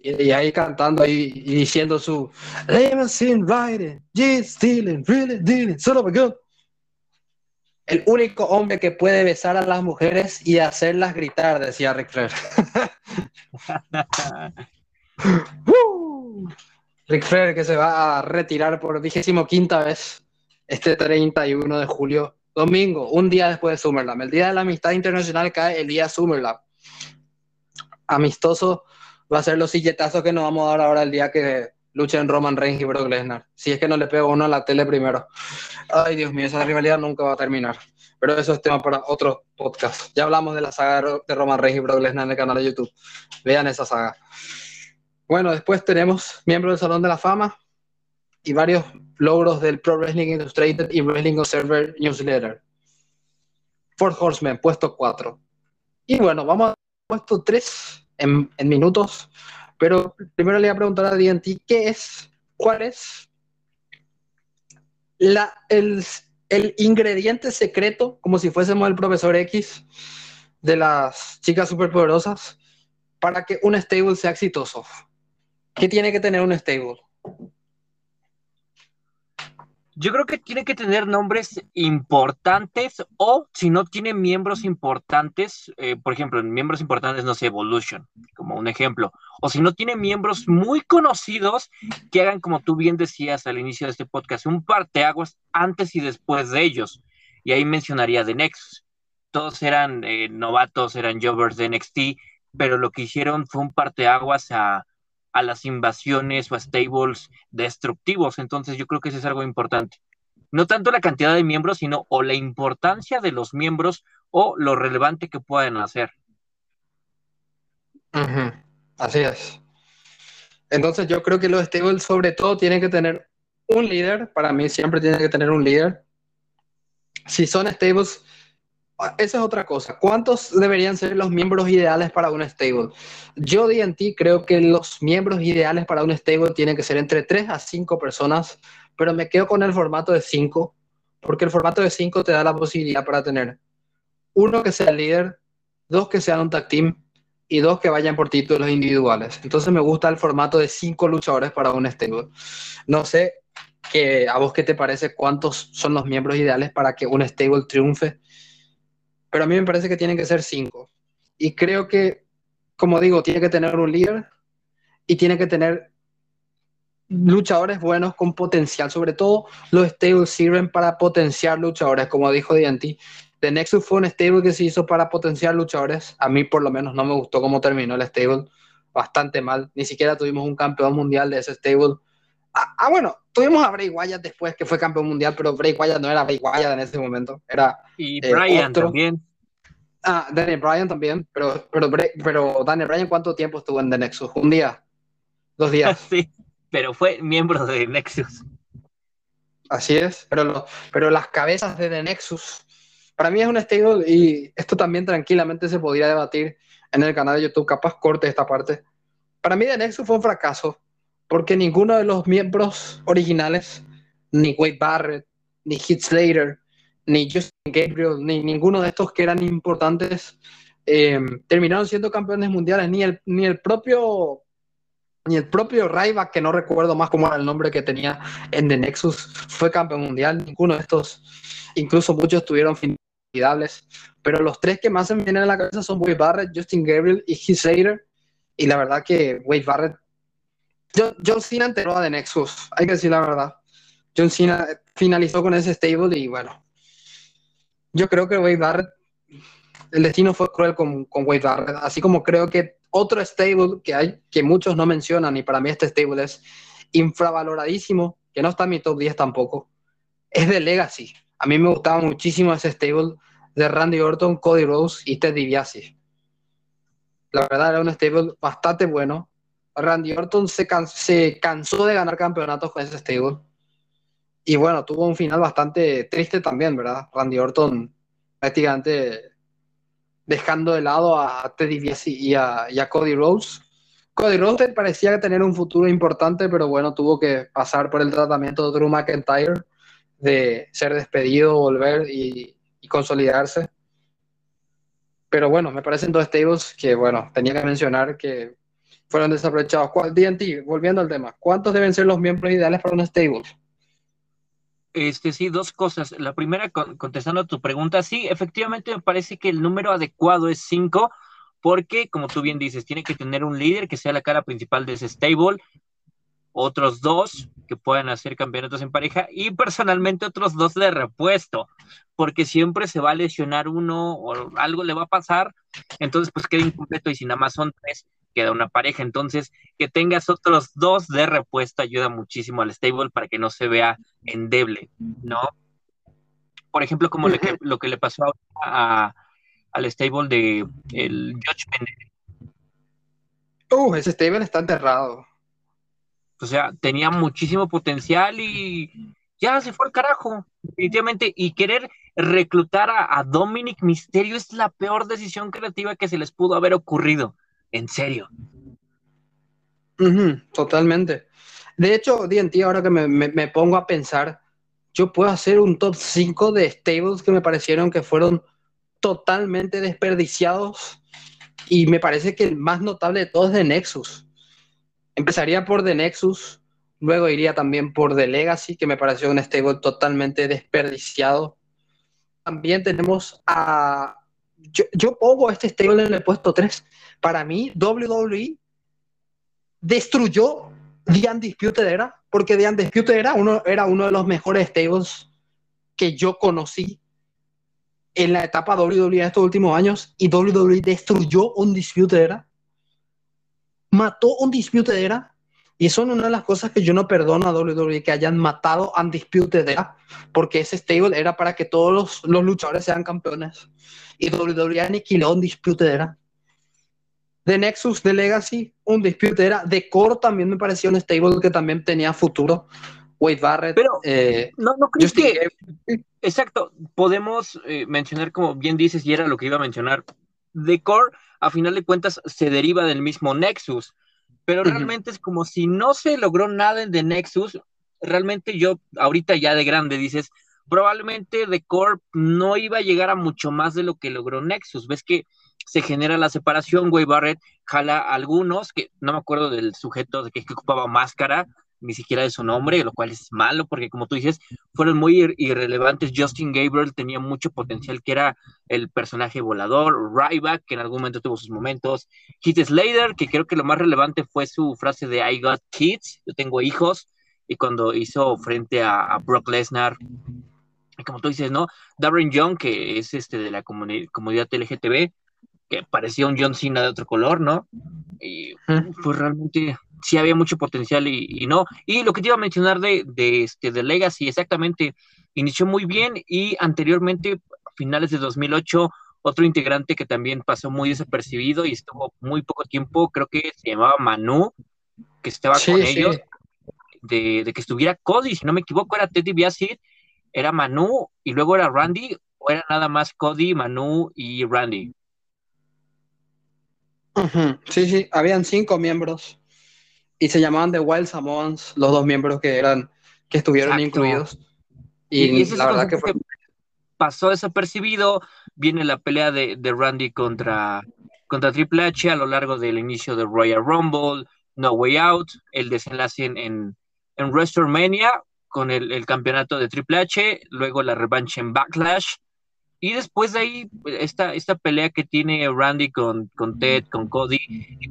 Y, ahí cantando y, diciendo su Limousine riding, G stealing, really dealing, son. El único hombre que puede besar a las mujeres y hacerlas gritar, decía Rick Flair. Rick Flair que se va a retirar por vigésimo quinta vez este 31 de julio, domingo, un día después de Summerland. El día de la amistad internacional cae el día Summerland. Amistoso va a ser los silletazos que nos vamos a dar ahora el día que luchen Roman Reigns y Brock Lesnar. Si es que no le pego uno a la tele primero. Ay, Dios mío, esa rivalidad nunca va a terminar. Pero eso es tema para otro podcast. Ya hablamos de la saga de Roman Reigns y Brock Lesnar en el canal de YouTube. Vean esa saga. Bueno, después tenemos miembros del Salón de la Fama y varios logros del Pro Wrestling Illustrated y Wrestling Observer Newsletter. Fort Horseman, puesto 4. Y bueno, vamos a puesto 3 en, en, minutos, pero primero le voy a preguntar a DNT, ¿qué es, cuál es la, el, el ingrediente secreto, como si fuésemos el profesor X de las chicas superpoderosas, para que un stable sea exitoso? ¿Qué tiene que tener un stable? Yo creo que tiene que tener nombres importantes o si no tiene miembros importantes, eh, por ejemplo, miembros importantes, no sé, Evolution, como un ejemplo, o si no tiene miembros muy conocidos que hagan, como tú bien decías al inicio de este podcast, un parteaguas antes y después de ellos. Y ahí mencionaría de Nexus. Todos eran eh, novatos, eran jobbers de NXT, pero lo que hicieron fue un parteaguas a a las invasiones o a stables destructivos. Entonces yo creo que eso es algo importante. No tanto la cantidad de miembros, sino o la importancia de los miembros o lo relevante que pueden hacer. Así es. Entonces yo creo que los stables sobre todo tienen que tener un líder. Para mí siempre tienen que tener un líder. Si son stables esa es otra cosa. ¿Cuántos deberían ser los miembros ideales para un stable? Yo, DNT, creo que los miembros ideales para un stable tienen que ser entre 3 a 5 personas, pero me quedo con el formato de 5, porque el formato de 5 te da la posibilidad para tener uno que sea el líder, dos que sean un tag team y dos que vayan por títulos individuales. Entonces me gusta el formato de 5 luchadores para un stable. No sé que, a vos qué te parece cuántos son los miembros ideales para que un stable triunfe pero a mí me parece que tienen que ser cinco. Y creo que, como digo, tiene que tener un líder y tiene que tener luchadores buenos con potencial. Sobre todo los stables sirven para potenciar luchadores, como dijo DNT. The Nexus fue un stable que se hizo para potenciar luchadores. A mí por lo menos no me gustó cómo terminó el stable. Bastante mal. Ni siquiera tuvimos un campeón mundial de ese stable. Ah, ah, bueno, tuvimos a Bray Wyatt después, que fue campeón mundial, pero Bray Wyatt no era Bray Wyatt en ese momento. Era, y eh, Bryan también. Ah, Daniel Bryan también, pero, pero, pero Daniel Bryan, ¿cuánto tiempo estuvo en The Nexus? ¿Un día? ¿Dos días? sí, pero fue miembro de Nexus. Así es, pero, pero las cabezas de The Nexus, para mí es un estilo, y esto también tranquilamente se podría debatir en el canal de YouTube, capaz corte esta parte. Para mí The Nexus fue un fracaso porque ninguno de los miembros originales, ni Wade Barrett, ni Heath Slater, ni Justin Gabriel, ni ninguno de estos que eran importantes, em, terminaron siendo campeones mundiales. Ni el, ni el propio ni el propio Ryback, que no recuerdo más cómo era el nombre que tenía en The Nexus, fue campeón mundial. Ninguno de estos, incluso muchos tuvieron finales. Pero los tres que más se me vienen a la cabeza son Wade Barrett, Justin Gabriel y Heath Y la verdad que Wade Barrett. John, Cena enteró a The Nexus, hay que decir la verdad. John Cena finalizó con ese stable y bueno. Yo creo que Wade Barrett, el destino fue cruel con, con Wade Barrett. Así como creo que otro stable que hay, que muchos no mencionan, y para mí este stable es infravaloradísimo, que no está en mi top 10 tampoco, es de Legacy. A mí me gustaba muchísimo ese stable de Randy Orton, Cody Rose y Ted DiBiase. La verdad era un stable bastante bueno. Randy Orton se, cansó de ganar campeonatos con ese stable. Y bueno, tuvo un final bastante triste también, ¿verdad? Randy Orton prácticamente dejando de lado a Teddy DiBiase y a, Cody Rose. Cody Rose parecía tener un futuro importante, pero bueno, tuvo que pasar por el tratamiento de Drew McIntyre, de ser despedido, volver y, consolidarse. Pero bueno, me parecen dos stables que, bueno, tenía que mencionar que fueron desaprovechados. DNT, volviendo al tema, ¿cuántos deben ser los miembros ideales para un stable? Este, sí, dos cosas. La primera, contestando a tu pregunta, sí, efectivamente me parece que el número adecuado es cinco, porque, como tú bien dices, tiene que tener un líder que sea la cara principal de ese stable, otros dos que puedan hacer campeonatos en pareja y personalmente otros dos de repuesto, porque siempre se va a lesionar uno o algo le va a pasar, entonces pues queda incompleto y si nada más son tres, queda una pareja. Entonces, que tengas otros dos de repuesto ayuda muchísimo al stable para que no se vea endeble, ¿no? Por ejemplo, como lo que le pasó a, al stable de el Judge Uh, ese stable está enterrado. O sea, tenía muchísimo potencial y ya se fue al carajo, definitivamente. Y querer reclutar a, a Dominic Misterio es la peor decisión creativa que se les pudo haber ocurrido. En serio. totalmente. De hecho, DNT, ahora que me, pongo a pensar, yo puedo hacer un top 5 de stables que me parecieron que fueron totalmente desperdiciados y me parece que el más notable de todos es de Nexus. Empezaría por The Nexus, luego iría también por The Legacy, que me pareció un stable totalmente desperdiciado. También tenemos a... Yo, yo pongo este stable en el puesto 3 para mí, WWE destruyó The Undisputed Era, porque The Undisputed Era uno, era uno de los mejores stables que yo conocí en la etapa WWE de estos últimos años, y WWE destruyó Undisputed Era, mató Undisputed Era, y es una de las cosas que yo no perdono a WWE, que hayan matado Undisputed Era, porque ese stable era para que todos los, los luchadores sean campeones, y WWE aniquiló Undisputed Era de Nexus, de Legacy, un dispute era. De Core también me pareció un stable que también tenía futuro. Wade Barrett. Pero eh, no, no creo que. Exacto. Podemos eh, mencionar, como bien dices, y era lo que iba a mencionar. De Core, a final de cuentas, se deriva del mismo Nexus. Pero realmente es como si no se logró nada de Nexus. Realmente yo, ahorita ya de grande, dices, probablemente The Core no iba a llegar a mucho más de lo que logró Nexus. Ves que se genera la separación, güey, Barrett jala a algunos, que no me acuerdo del sujeto de que, ocupaba máscara, ni siquiera de su nombre, lo cual es malo, porque como tú dices, fueron muy irrelevantes. Justin Gabriel tenía mucho potencial, que era el personaje volador, Ryback, que en algún momento tuvo sus momentos, Heath Slater, que creo que lo más relevante fue su frase de I got kids, yo tengo hijos, y cuando hizo frente a, Brock Lesnar, como tú dices, ¿no? Darren Young, que es este de la comunidad LGTB, que parecía un John Cena de otro color, ¿no? Y pues realmente sí había mucho potencial y, no. Y lo que te iba a mencionar de, de, este, de Legacy, exactamente, inició muy bien y anteriormente, a finales de 2008, otro integrante que también pasó muy desapercibido y estuvo muy poco tiempo, creo que se llamaba Manu, que estaba con ellos, de, de, que estuviera Cody, si no me equivoco, era Teddy Biasid, era Manu y luego era Randy, o era nada más Cody, Manu y Randy. Sí, sí, habían cinco miembros y se llamaban The Wild Samoans, los dos miembros que eran que estuvieron incluidos. Y, la verdad que pasó desapercibido. viene la pelea de, Randy contra, contra Triple H a lo largo del inicio de Royal Rumble, No Way Out, el desenlace en, en, en WrestleMania con el, campeonato de Triple H, luego la revancha en Backlash, y después de ahí, esta, esta pelea que tiene Randy con, con Ted, con Cody,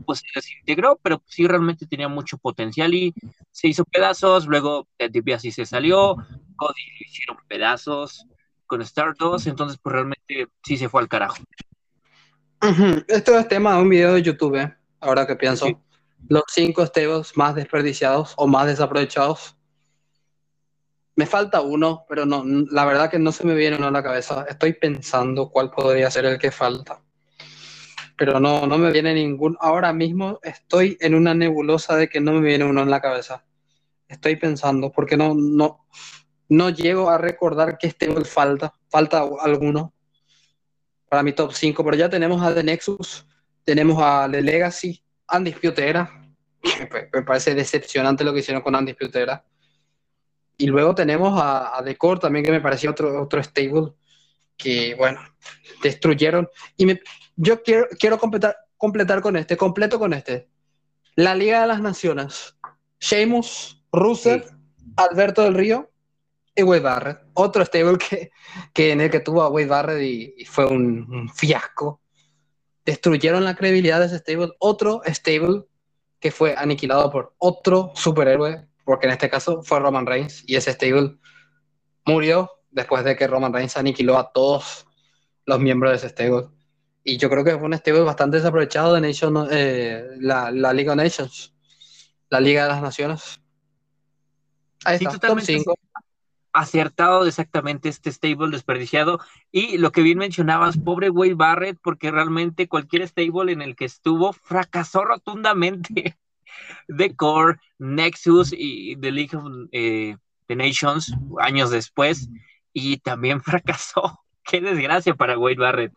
pues se desintegró, pero sí realmente tenía mucho potencial y se hizo pedazos, luego Ted DiBiase se salió, Cody le hicieron pedazos, con Stardust, entonces pues realmente sí se fue al carajo. Esto es tema de un video de YouTube, ¿eh? ahora que pienso. Los cinco stables más desperdiciados o más desaprovechados. Me falta uno, pero no, la verdad que no se me viene uno a la cabeza. Estoy pensando cuál podría ser el que falta. Pero no, no me viene ningún. Ahora mismo estoy en una nebulosa de que no me viene uno en la cabeza. Estoy pensando, porque no, no, no llego a recordar que este falta, falta alguno para mi top 5, pero ya tenemos a The Nexus, tenemos a The Legacy, Undisputed Era, me parece decepcionante lo que hicieron con Undisputed Era. Y luego tenemos a, The Core también, que me pareció otro, otro stable que, bueno, destruyeron. Y me, yo quiero, quiero completar, completar con este, completo con este. La Liga de las Naciones. Sheamus, Rusev, Alberto del Río, y Wade Barrett, otro stable que, que en el que tuvo a Wade Barrett y, fue un, fiasco. Destruyeron la credibilidad de ese stable. Otro stable que fue aniquilado por otro superhéroe, porque en este caso fue Roman Reigns, y ese stable murió después de que Roman Reigns aniquiló a todos los miembros de ese stable. Y yo creo que fue un stable bastante desaprovechado de Nation, eh, la, la League of Nations, la Liga de las Naciones. Ahí está, top 5 acertado exactamente este stable desperdiciado. Y lo que bien mencionabas, pobre Wade Barrett, porque realmente cualquier stable en el que estuvo fracasó rotundamente. The Core, Nexus y The League of eh, the Nations años después, y también fracasó. Qué desgracia para Wade Barrett.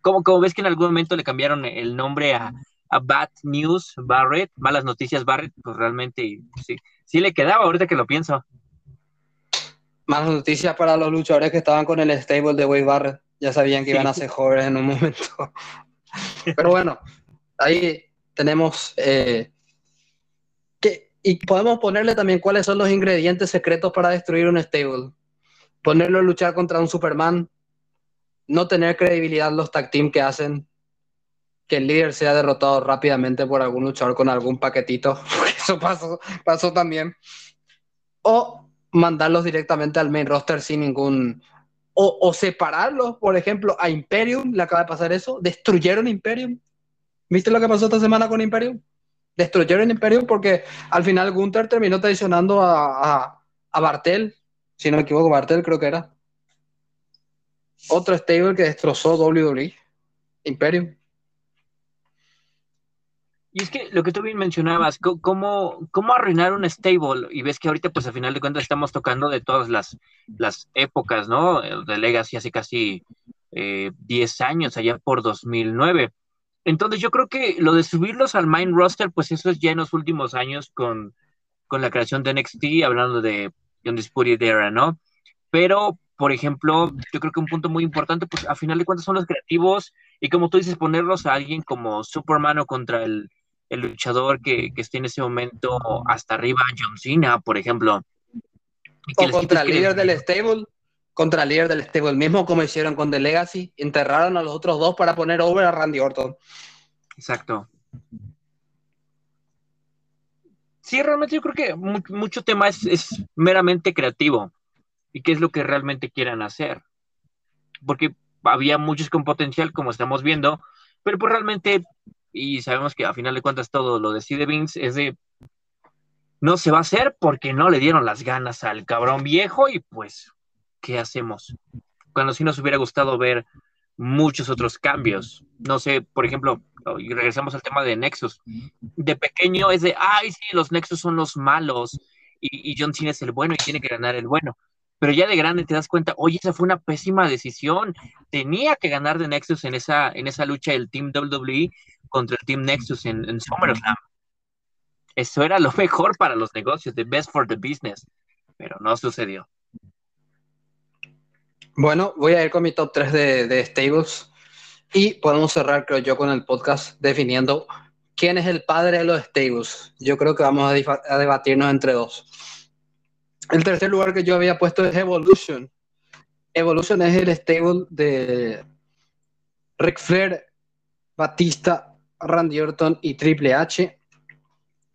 Como, como ves que en algún momento le cambiaron el nombre a, a Bad News Barrett, malas noticias Barrett, pues realmente sí, sí le quedaba ahorita que lo pienso. Malas noticias para los luchadores que estaban con el stable de Wade Barrett. Ya sabían que iban a ser jóvenes en un momento. Pero bueno, ahí tenemos eh, y podemos ponerle también cuáles son los ingredientes secretos para destruir un stable. Ponerlo a luchar contra un Superman, no tener credibilidad los tag team que hacen, que el líder sea derrotado rápidamente por algún luchador con algún paquetito, eso pasó, pasó también. O mandarlos directamente al main roster sin ningún... O, separarlos, por ejemplo, a Imperium, le acaba de pasar eso, destruyeron Imperium. ¿Viste lo que pasó esta semana con Imperium? Destruyeron Imperium porque al final Gunther terminó traicionando a, Bartel, si no me equivoco, Bartel creo que era. Otro stable que destrozó WWE, Imperium. Y es que lo que tú bien mencionabas, ¿cómo, cómo arruinar un stable? Y ves que ahorita, pues a final de cuentas, estamos tocando de todas las, épocas, ¿no? De Legacy hace casi 10 eh, años, allá por 2009. Entonces yo creo que lo de subirlos al main roster, pues eso es ya en los últimos años con, con la creación de NXT, hablando de Undisputed Era, ¿no? Pero, por ejemplo, yo creo que un punto muy importante, pues a final de cuentas son los creativos y como tú dices, ponerlos a alguien como Superman o contra el el luchador que, que esté en ese momento hasta arriba, John Cena, por ejemplo. o contra el líder del stable, contra el líder del stable, mismo como hicieron con The Legacy, enterraron a los otros dos para poner over a Randy Orton. Exacto. Sí, realmente yo creo que mucho tema es, es meramente creativo y qué es lo que realmente quieran hacer. Porque había muchos con potencial, como estamos viendo, pero pues realmente y sabemos que a final de cuentas todo lo decide Vince, es de no se va a hacer porque no le dieron las ganas al cabrón viejo y pues, ¿qué hacemos? Cuando sí nos hubiera gustado ver muchos otros cambios. No sé, por ejemplo, y regresamos al tema de Nexus. De pequeño es de, ay, sí, los Nexus son los malos y, y John Cena es el bueno y tiene que ganar el bueno pero ya de grande te das cuenta, oye, esa fue una pésima decisión. Tenía que ganar de Nexus en esa, en esa lucha del Team WWE contra el Team Nexus en, en SummerSlam. Eso era lo mejor para los negocios, the best for the business, pero no sucedió. Bueno, voy a ir con mi top 3 de, de stables y podemos cerrar, creo yo, con el podcast definiendo quién es el padre de los stables. Yo creo que vamos a, debatirnos entre dos. El tercer lugar que yo había puesto es Evolution. Evolution es el stable de Ric Flair, Batista, Randy Orton y Triple H.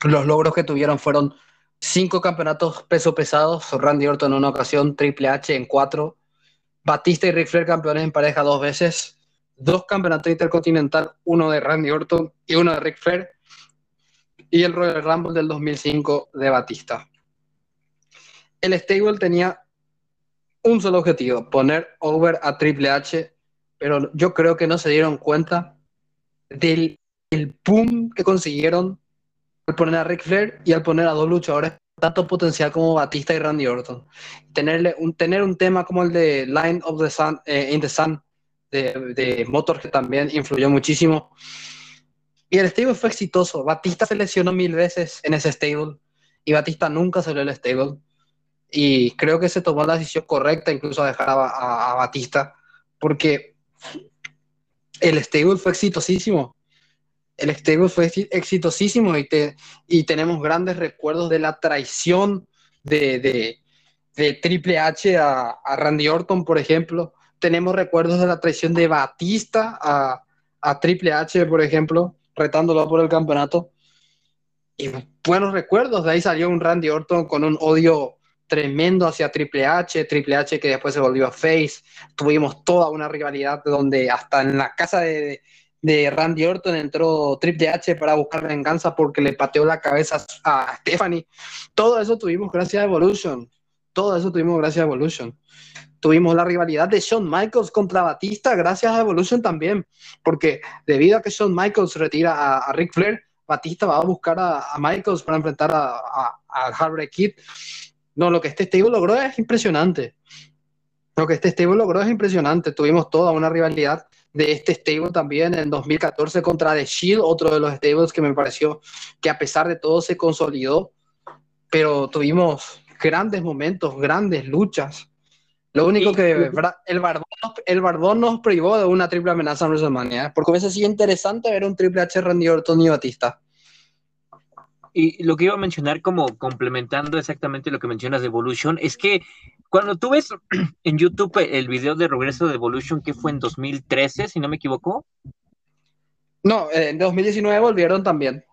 Los logros que tuvieron fueron cinco campeonatos peso pesados, Randy Orton en una ocasión, Triple H en cuatro, Batista y Ric Flair campeones en pareja dos veces, dos campeonatos intercontinental, uno de Randy Orton y uno de Ric Flair, y el Royal Rumble del 2005 de Batista. El stable tenía un solo objetivo, poner over a Triple H, pero yo creo que no se dieron cuenta del el boom que consiguieron al poner a Ric Flair y al poner a dos luchadores tanto potencial como Batista y Randy Orton. Tenerle tener un tema como el de Line of the Sun, eh, in the Sun de, de Motor que también influyó muchísimo. Y el stable fue exitoso. Batista se lesionó mil veces en ese stable y Batista nunca salió del stable y creo que se tomó la decisión correcta incluso a dejar a, Batista, porque el stable fue exitosísimo. El stable fue exitosísimo y, te, y tenemos grandes recuerdos de la traición de, de, Triple H a, Randy Orton, por ejemplo. Tenemos recuerdos de la traición de Batista a, a Triple H, por ejemplo, retándolo por el campeonato. Y buenos recuerdos, de ahí salió un Randy Orton con un odio tremendo hacia Triple H, Triple H que después se volvió a Face, tuvimos toda una rivalidad donde hasta en la casa de, de Randy Orton entró Triple H para buscar venganza porque le pateó la cabeza a Stephanie. Todo eso tuvimos gracias a Evolution. Todo eso tuvimos gracias a Evolution. Tuvimos la rivalidad de Shawn Michaels contra Batista gracias a Evolution también, porque debido a que Shawn Michaels retira a, a Ric Flair, Batista va a buscar a, Michaels para enfrentar a, a, a Kidd no, lo que este stable logró es impresionante. Lo que este stable logró es impresionante. Tuvimos toda una rivalidad de este stable también en 2014 contra The Shield, otro de los stables que me pareció que a pesar de todo se consolidó, pero tuvimos grandes momentos, grandes luchas. Lo único que el barbón, el barbón nos privó de una triple amenaza en WrestleMania, ¿eh? porque hubiese sido interesante ver un triple H Randy Orton y Batista. Y lo que iba a mencionar como complementando exactamente lo que mencionas de Evolution, es que cuando tú ves en YouTube el video de regreso de Evolution, que fue en 2013, si no me equivoco. No, en 2019 volvieron también.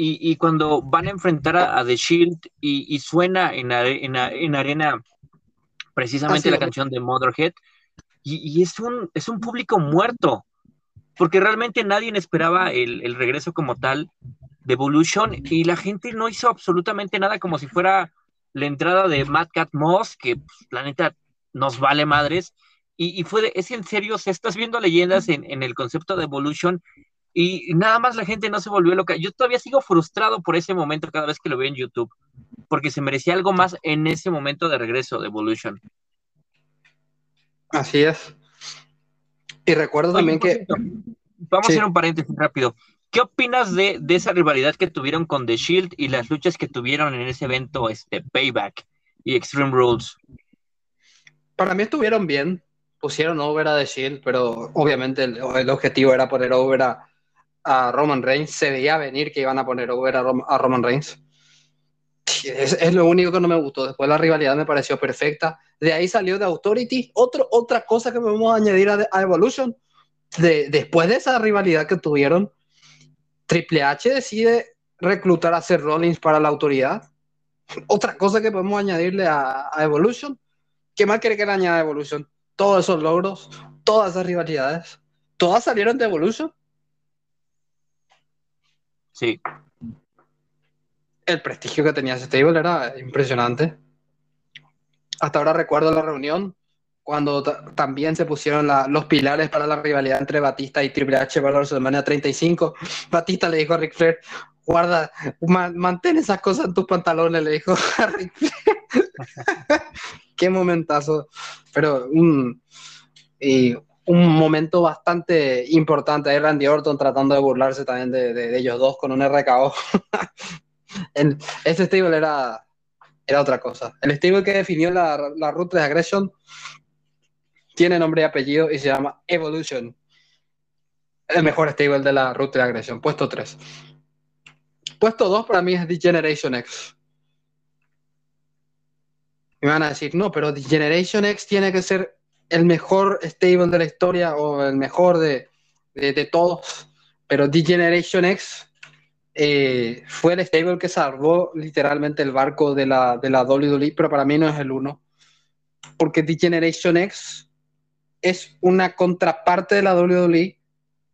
Y, cuando van a enfrentar a, The Shield y, suena en, en, arena precisamente la canción de Motherhead, y, es, un, es un público muerto, porque realmente nadie esperaba el, regreso como tal de Evolution y la gente no hizo absolutamente nada como si fuera la entrada de Mad Cat Moss, que pues, la neta nos vale madres. Y, fue de, es en serio, se estás viendo leyendas en, el concepto de Evolution y nada más la gente no se volvió loca. Yo todavía sigo frustrado por ese momento cada vez que lo veo en YouTube, porque se merecía algo más en ese momento de regreso de Evolution. Así es. Y recuerdo también que... vamos a hacer un paréntesis rápido. ¿Qué opinas de, esa rivalidad que tuvieron con The Shield y las luchas que tuvieron en ese evento, este Payback y Extreme Rules? Para mí estuvieron bien. Pusieron over a The Shield, pero obviamente el, objetivo era poner over a, Roman Reigns. Se veía venir que iban a poner over a, Roman Reigns. Es, lo único que no me gustó. Después la rivalidad me pareció perfecta. De ahí salió de Authority. Otro, otra cosa que vamos a añadir a, Evolution. De, después de esa rivalidad que tuvieron, Triple H decide reclutar a Seth Rollins para la autoridad. Otra cosa que podemos añadirle a, Evolution. ¿Qué más quiere que le añada Evolution? Todos esos logros, todas esas rivalidades, todas salieron de Evolution. Sí. El prestigio que tenía ese stable era impresionante. Hasta ahora recuerdo la reunión cuando también se pusieron los pilares para la rivalidad entre Batista y Triple H para WrestleMania 35. Batista le dijo a Ric Flair, guarda, mantén esas cosas en tus pantalones, le dijo a Ric Flair. Qué momentazo. Pero un, un momento bastante importante. Ahí Randy Orton tratando de burlarse también de, ellos dos con un RKO. en, ese stable era, era otra cosa. El stable que definió la, la ruta de agresión tiene nombre y apellido y se llama Evolution. El mejor stable de la ruta de agresión, puesto 3. Puesto 2 para mí es The Generation X. Me van a decir, no, pero The Generation X tiene que ser el mejor stable de la historia o el mejor de, de, todos. Pero The Generation X eh, fue el stable que salvó literalmente el barco de la, de la WWE, pero para mí no es el uno. Porque The Generation X es una contraparte de la WWE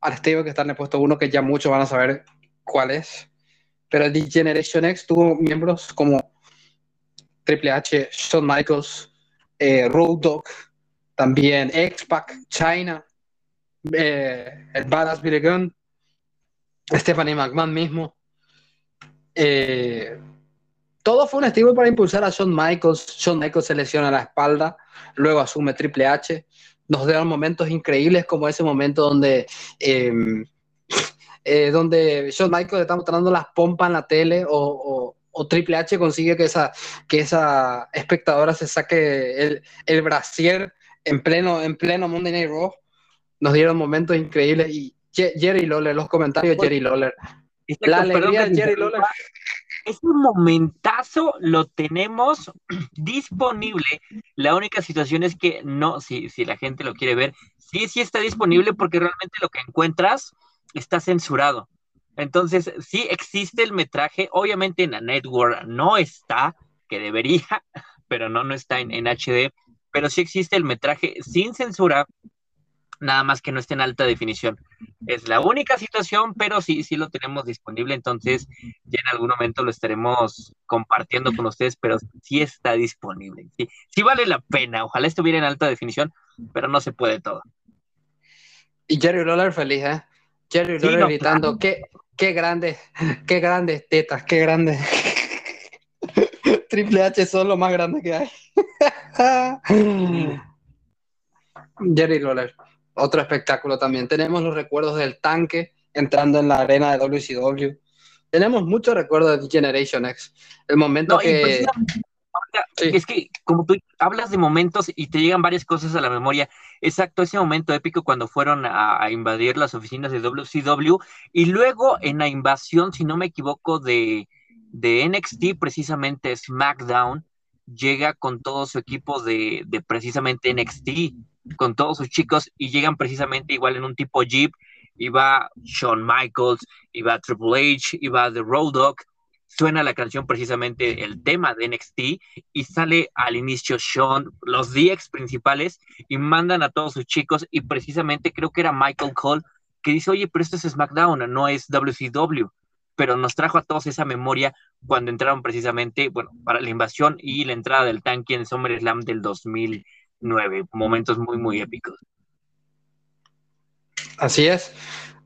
al stable que está en el puesto uno, que ya muchos van a saber cuál es. Pero The Generation X tuvo miembros como Triple H, Shawn Michaels, eh, Road Dogg, también X-Pac, China, eh, el Badass Billy Stephanie McMahon mismo. Eh, todo fue un estilo para impulsar a Shawn Michaels. Shawn Michaels se lesiona la espalda, luego asume Triple H. Nos dieron momentos increíbles como ese momento donde, em, eh, donde Shawn Michaels está mostrando las pompas en la tele o, o Triple H consigue que esa, que esa espectadora se saque el, el brasier en pleno, en pleno Monday Night Raw. Nos dieron momentos increíbles y Jerry Lawler, los comentarios de Jerry Lawler. La alegría de Jerry Lawler. Es un momentazo, lo tenemos disponible. La única situación es que no, si, si la gente lo quiere ver, sí, sí está disponible porque realmente lo que encuentras está censurado. Entonces, sí existe el metraje, obviamente en la network no está, que debería, pero no, no está en, HD, pero sí existe el metraje sin censura, nada más que no esté en alta definición. Es la única situación, pero sí, sí lo tenemos disponible, entonces ya en algún momento lo estaremos compartiendo con ustedes, pero sí está disponible. Sí, sí vale la pena, ojalá estuviera en alta definición, pero no se puede todo. Y Jerry Lawler feliz, ¿eh? Jerry Lawler gritando, ¿qué, Qué grandes, qué grandes tetas, qué grandes. Triple H son lo más grande que hay. Jerry Lawler, otro espectáculo también. Tenemos los recuerdos del tanque entrando en la arena de WCW. Tenemos muchos recuerdos de Generation X. El momento que es que como tú hablas de momentos y te llegan varias cosas a la memoria, exacto, ese momento épico cuando fueron a, invadir las oficinas de WCW y luego en la invasión, si no me equivoco, de, de NXT, precisamente SmackDown, llega con todo su equipo de, de precisamente NXT, con todos sus chicos y llegan precisamente igual en un tipo Jeep, y va Shawn Michaels, y va Triple H, y va The Road Dogg, suena la canción precisamente el tema de NXT y sale al inicio Sean, los DX principales y mandan a todos sus chicos y precisamente creo que era Michael Cole que dice, oye, pero esto es SmackDown, no es WCW, pero nos trajo a todos esa memoria cuando entraron precisamente, bueno, para la invasión y la entrada del tanque en SummerSlam del 2009, momentos muy, muy épicos. Así es.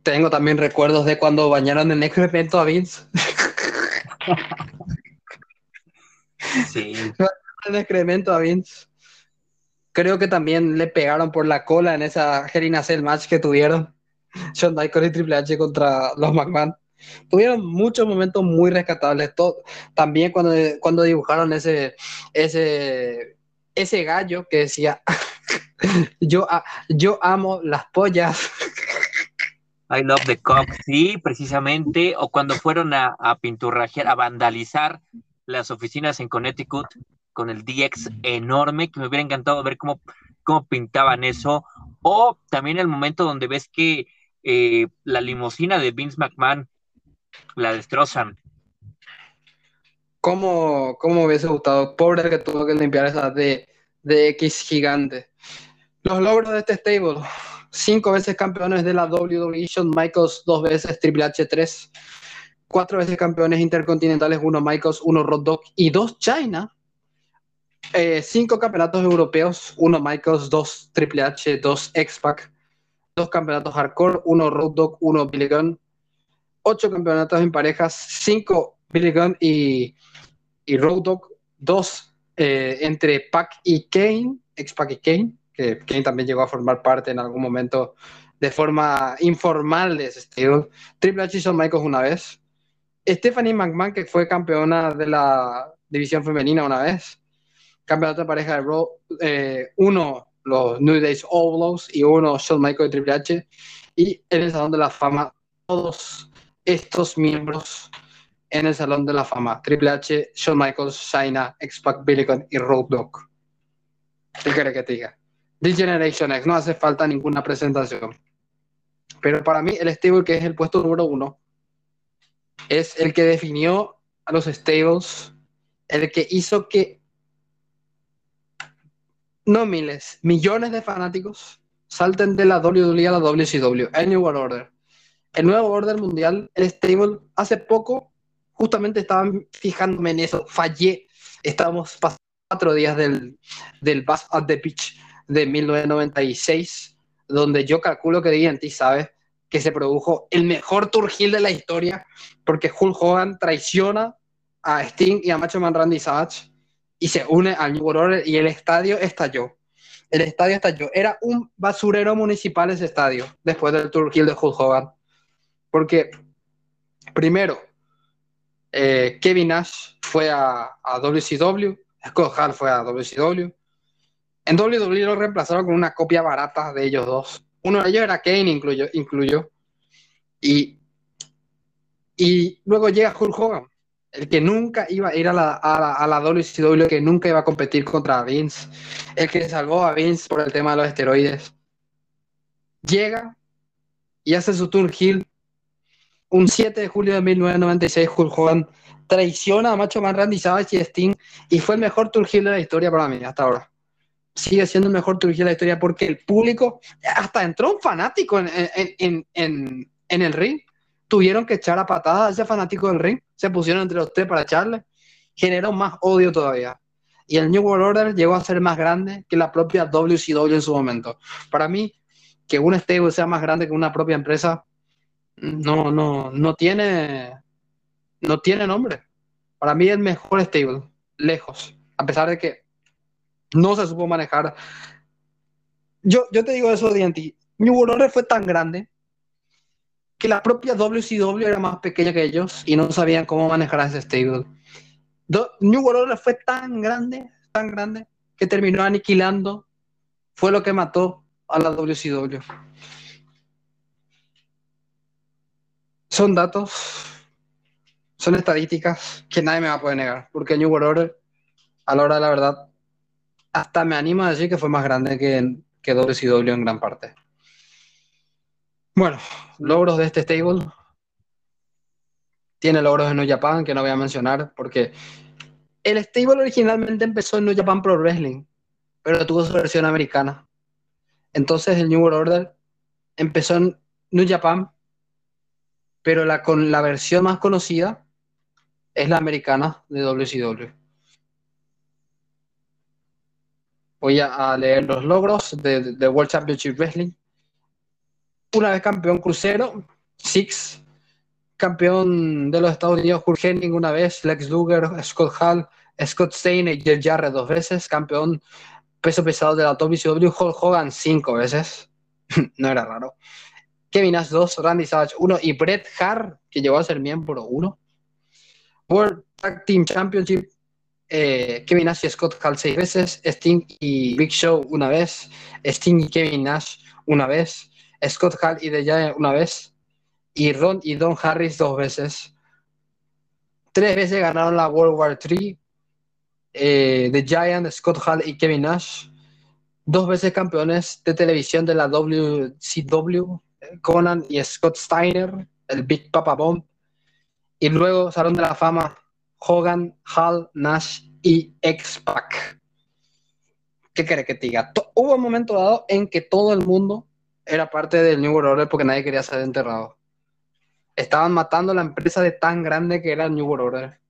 Tengo también recuerdos de cuando bañaron en excremento a Vince. sí. El excremento a Vince. Creo que también le pegaron por la cola en esa Hell Cell match que tuvieron. Shawn Michaels y Triple H contra los McMahon. Tuvieron muchos momentos muy rescatables. también cuando, cuando dibujaron ese, ese, ese gallo que decía, yo, yo amo las pollas. I Love the Cock, sí, precisamente, o cuando fueron a, a pinturrajear, a vandalizar las oficinas en Connecticut con el DX enorme, que me hubiera encantado ver cómo, cómo pintaban eso, o también el momento donde ves que eh, la limusina de Vince McMahon la destrozan. ¿Cómo, cómo hubiese gustado? Pobre que tuvo que limpiar esa de, de X gigante. Los logros de este stable. Cinco veces campeones de la WWE, Michaels dos veces, Triple H 3, cuatro veces campeones intercontinentales, uno Michaels, uno Road Dogg y dos China, eh, cinco campeonatos europeos, uno Michaels, dos Triple H, dos X-Pac, dos campeonatos hardcore, uno Road Dogg, uno Billy Gunn, ocho campeonatos en parejas, cinco Billy Gunn y, y Road Dogg, dos eh, entre Pac y Kane, X-Pac y Kane, que Kane también llegó a formar parte en algún momento de forma informal de ese estilo. Triple H hizo Michaels una vez. Stephanie McMahon, que fue campeona de la división femenina una vez. Campeonato de pareja de Raw, eh, uno los New Days Outlaws y uno Shawn Michaels y Triple H. Y en el Salón de la Fama, todos estos miembros en el Salón de la Fama. Triple H, Shawn Michaels, Shayna, X-Pac, Billy y Road Dogg. ¿Qué quiere que diga? The Generation X, no hace falta ninguna presentación. Pero para mí el stable que es el puesto número uno es el que definió a los stables, el que hizo que no miles, millones de fanáticos salten de la WWE a la WCW, el New World Order. El nuevo orden mundial, el stable, hace poco justamente estaban fijándome en eso, fallé. Estábamos pasando cuatro días del, del Bass at the Pitch de 1996, donde yo calculo que DNT sabe que se produjo el mejor tour heel de la historia, porque Hulk Hogan traiciona a Sting y a Macho Man Randy Savage y se une al New World y el estadio estalló. El estadio estalló. Era un basurero municipal ese estadio después del tour de Hulk Hogan. Porque, primero, eh, Kevin Nash fue a, a WCW, Scott Hall fue a WCW. En WWE lo reemplazaron con una copia barata de ellos dos. Uno de ellos era Kane, incluyó. incluyó. Y, y luego llega Hulk Hogan, el que nunca iba a ir a la, a, la, WCW, que nunca iba a competir contra Vince, el que salvó a Vince por el tema de los esteroides. Llega y hace su tour heel. Un 7 de julio de 1996, Hulk Hogan traiciona a Macho Man Randy Savage y Sting y fue el mejor tour de la historia para mí hasta ahora sigue siendo el mejor Trujillo de la historia porque el público, hasta entró un fanático en, el ring. Tuvieron que echar a patadas a ese fanático del ring. Se pusieron entre los tres para echarle. Generó más odio todavía. Y el New World Order llegó a ser más grande que la propia WCW en su momento. Para mí, que un stable sea más grande que una propia empresa, no, no, no tiene, no tiene nombre. Para mí el mejor stable, lejos. A pesar de que no se supo manejar. Yo, yo te digo eso. New World Order fue tan grande que la propia WCW era más pequeña que ellos y no sabían cómo manejar ese stable. New World Order fue tan grande, tan grande, que terminó aniquilando. Fue lo que mató a la WCW. Son datos, son estadísticas que nadie me va a poder negar, porque New World Order, a la hora de la verdad, hasta me animo a decir que fue más grande que, que WCW en gran parte. Bueno, logros de este stable. Tiene logros en New Japan que no voy a mencionar porque el stable originalmente empezó en New Japan Pro Wrestling, pero tuvo su versión americana. Entonces el New World Order empezó en New Japan, pero la, con la versión más conocida es la americana de WCW. Voy a, leer los logros de, World Championship Wrestling. Una vez campeón crucero, Six, campeón de los Estados Unidos, Kurt Hennig una vez, Lex Luger, Scott Hall, Scott Stein y Jeff Jarrett dos veces, campeón peso pesado de la WCW, Hulk Hogan cinco veces, no era raro. Kevin Nash dos, Randy Savage uno y Bret Hart, que llegó a ser miembro uno. World Tag Team Championship eh, Kevin Nash y Scott Hall seis veces, Sting y Big Show una vez, Sting y Kevin Nash una vez, Scott Hall y The Giant una vez, y Ron y Don Harris dos veces. Tres veces ganaron la World War III, eh, The Giant, Scott Hall y Kevin Nash. Dos veces campeones de televisión de la WCW, Conan y Scott Steiner, el Big Papa Bomb. Y luego Salón de la Fama Hogan, Hall, Nash y X-Pac. ¿Qué quiere que diga? Hubo un momento dado en que todo el mundo era parte del New World Order porque nadie quería ser enterrado. Estaban matando la empresa de tan grande que era el New World Order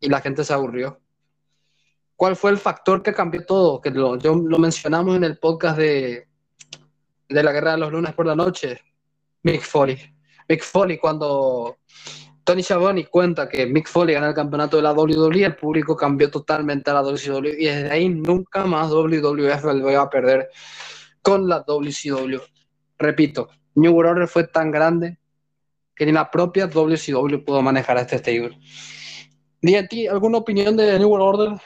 y la gente se aburrió. ¿Cuál fue el factor que cambió todo? Que lo, lo mencionamos en el podcast de, de la Guerra de los Lunes por la Noche. Mick Foley. Mick Foley cuando Tony Schiavone cuenta que Mick Foley gana el campeonato de la WWE, el público cambió totalmente a la WCW y desde ahí nunca más WWF volvió a perder con la WCW. Repito, New World Order fue tan grande que ni la propia WCW pudo manejar a este stable. ti ¿alguna opinión de New World Order?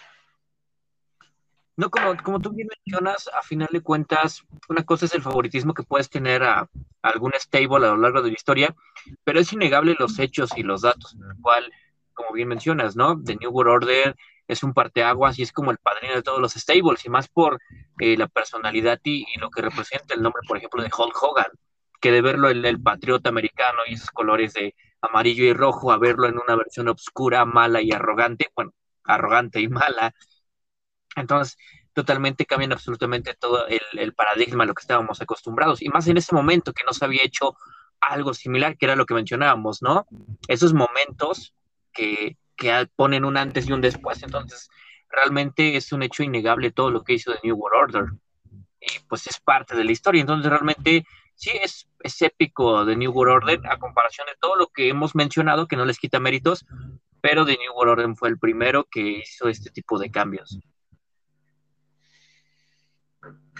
No, como, como tú bien mencionas, a final de cuentas, una cosa es el favoritismo que puedes tener a, algún stable a lo largo de la historia, pero es innegable los hechos y los datos en el cual, como bien mencionas, ¿no? The New World Order es un parteaguas y es como el padrino de todos los stables, y más por eh, la personalidad y, lo que representa el nombre, por ejemplo, de Hulk Hogan, que de verlo en el patriota americano y esos colores de amarillo y rojo, a verlo en una versión oscura, mala y arrogante, bueno, arrogante y mala, entonces, totalmente cambian absolutamente todo el, paradigma a lo que estábamos acostumbrados. Y más en ese momento que no se había hecho algo similar, que era lo que mencionábamos, ¿no? Esos momentos que, que ponen un antes y un después. Entonces, realmente es un hecho innegable todo lo que hizo The New World Order. Y pues es parte de la historia. Entonces, realmente sí es, es épico The New World Order a comparación de todo lo que hemos mencionado, que no les quita méritos, pero The New World Order fue el primero que hizo este tipo de cambios.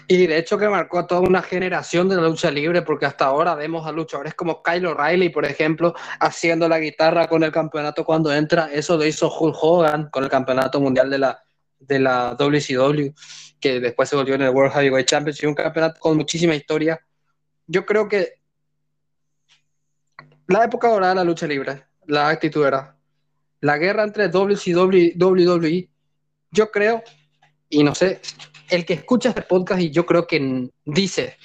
Y de hecho que marcó a toda una generación de la lucha libre, porque hasta ahora vemos a luchadores como Kyle O'Reilly, por ejemplo, haciendo la guitarra con el campeonato cuando entra. Eso lo hizo Hulk Hogan con el campeonato mundial de la, de la WCW, que después se volvió en el World Heavyweight Championship, un campeonato con muchísima historia. Yo creo que la época dorada de la lucha libre, la actitud era la guerra entre WCW y WWE, yo creo, y no sé, el que escucha este podcast y yo creo que dice,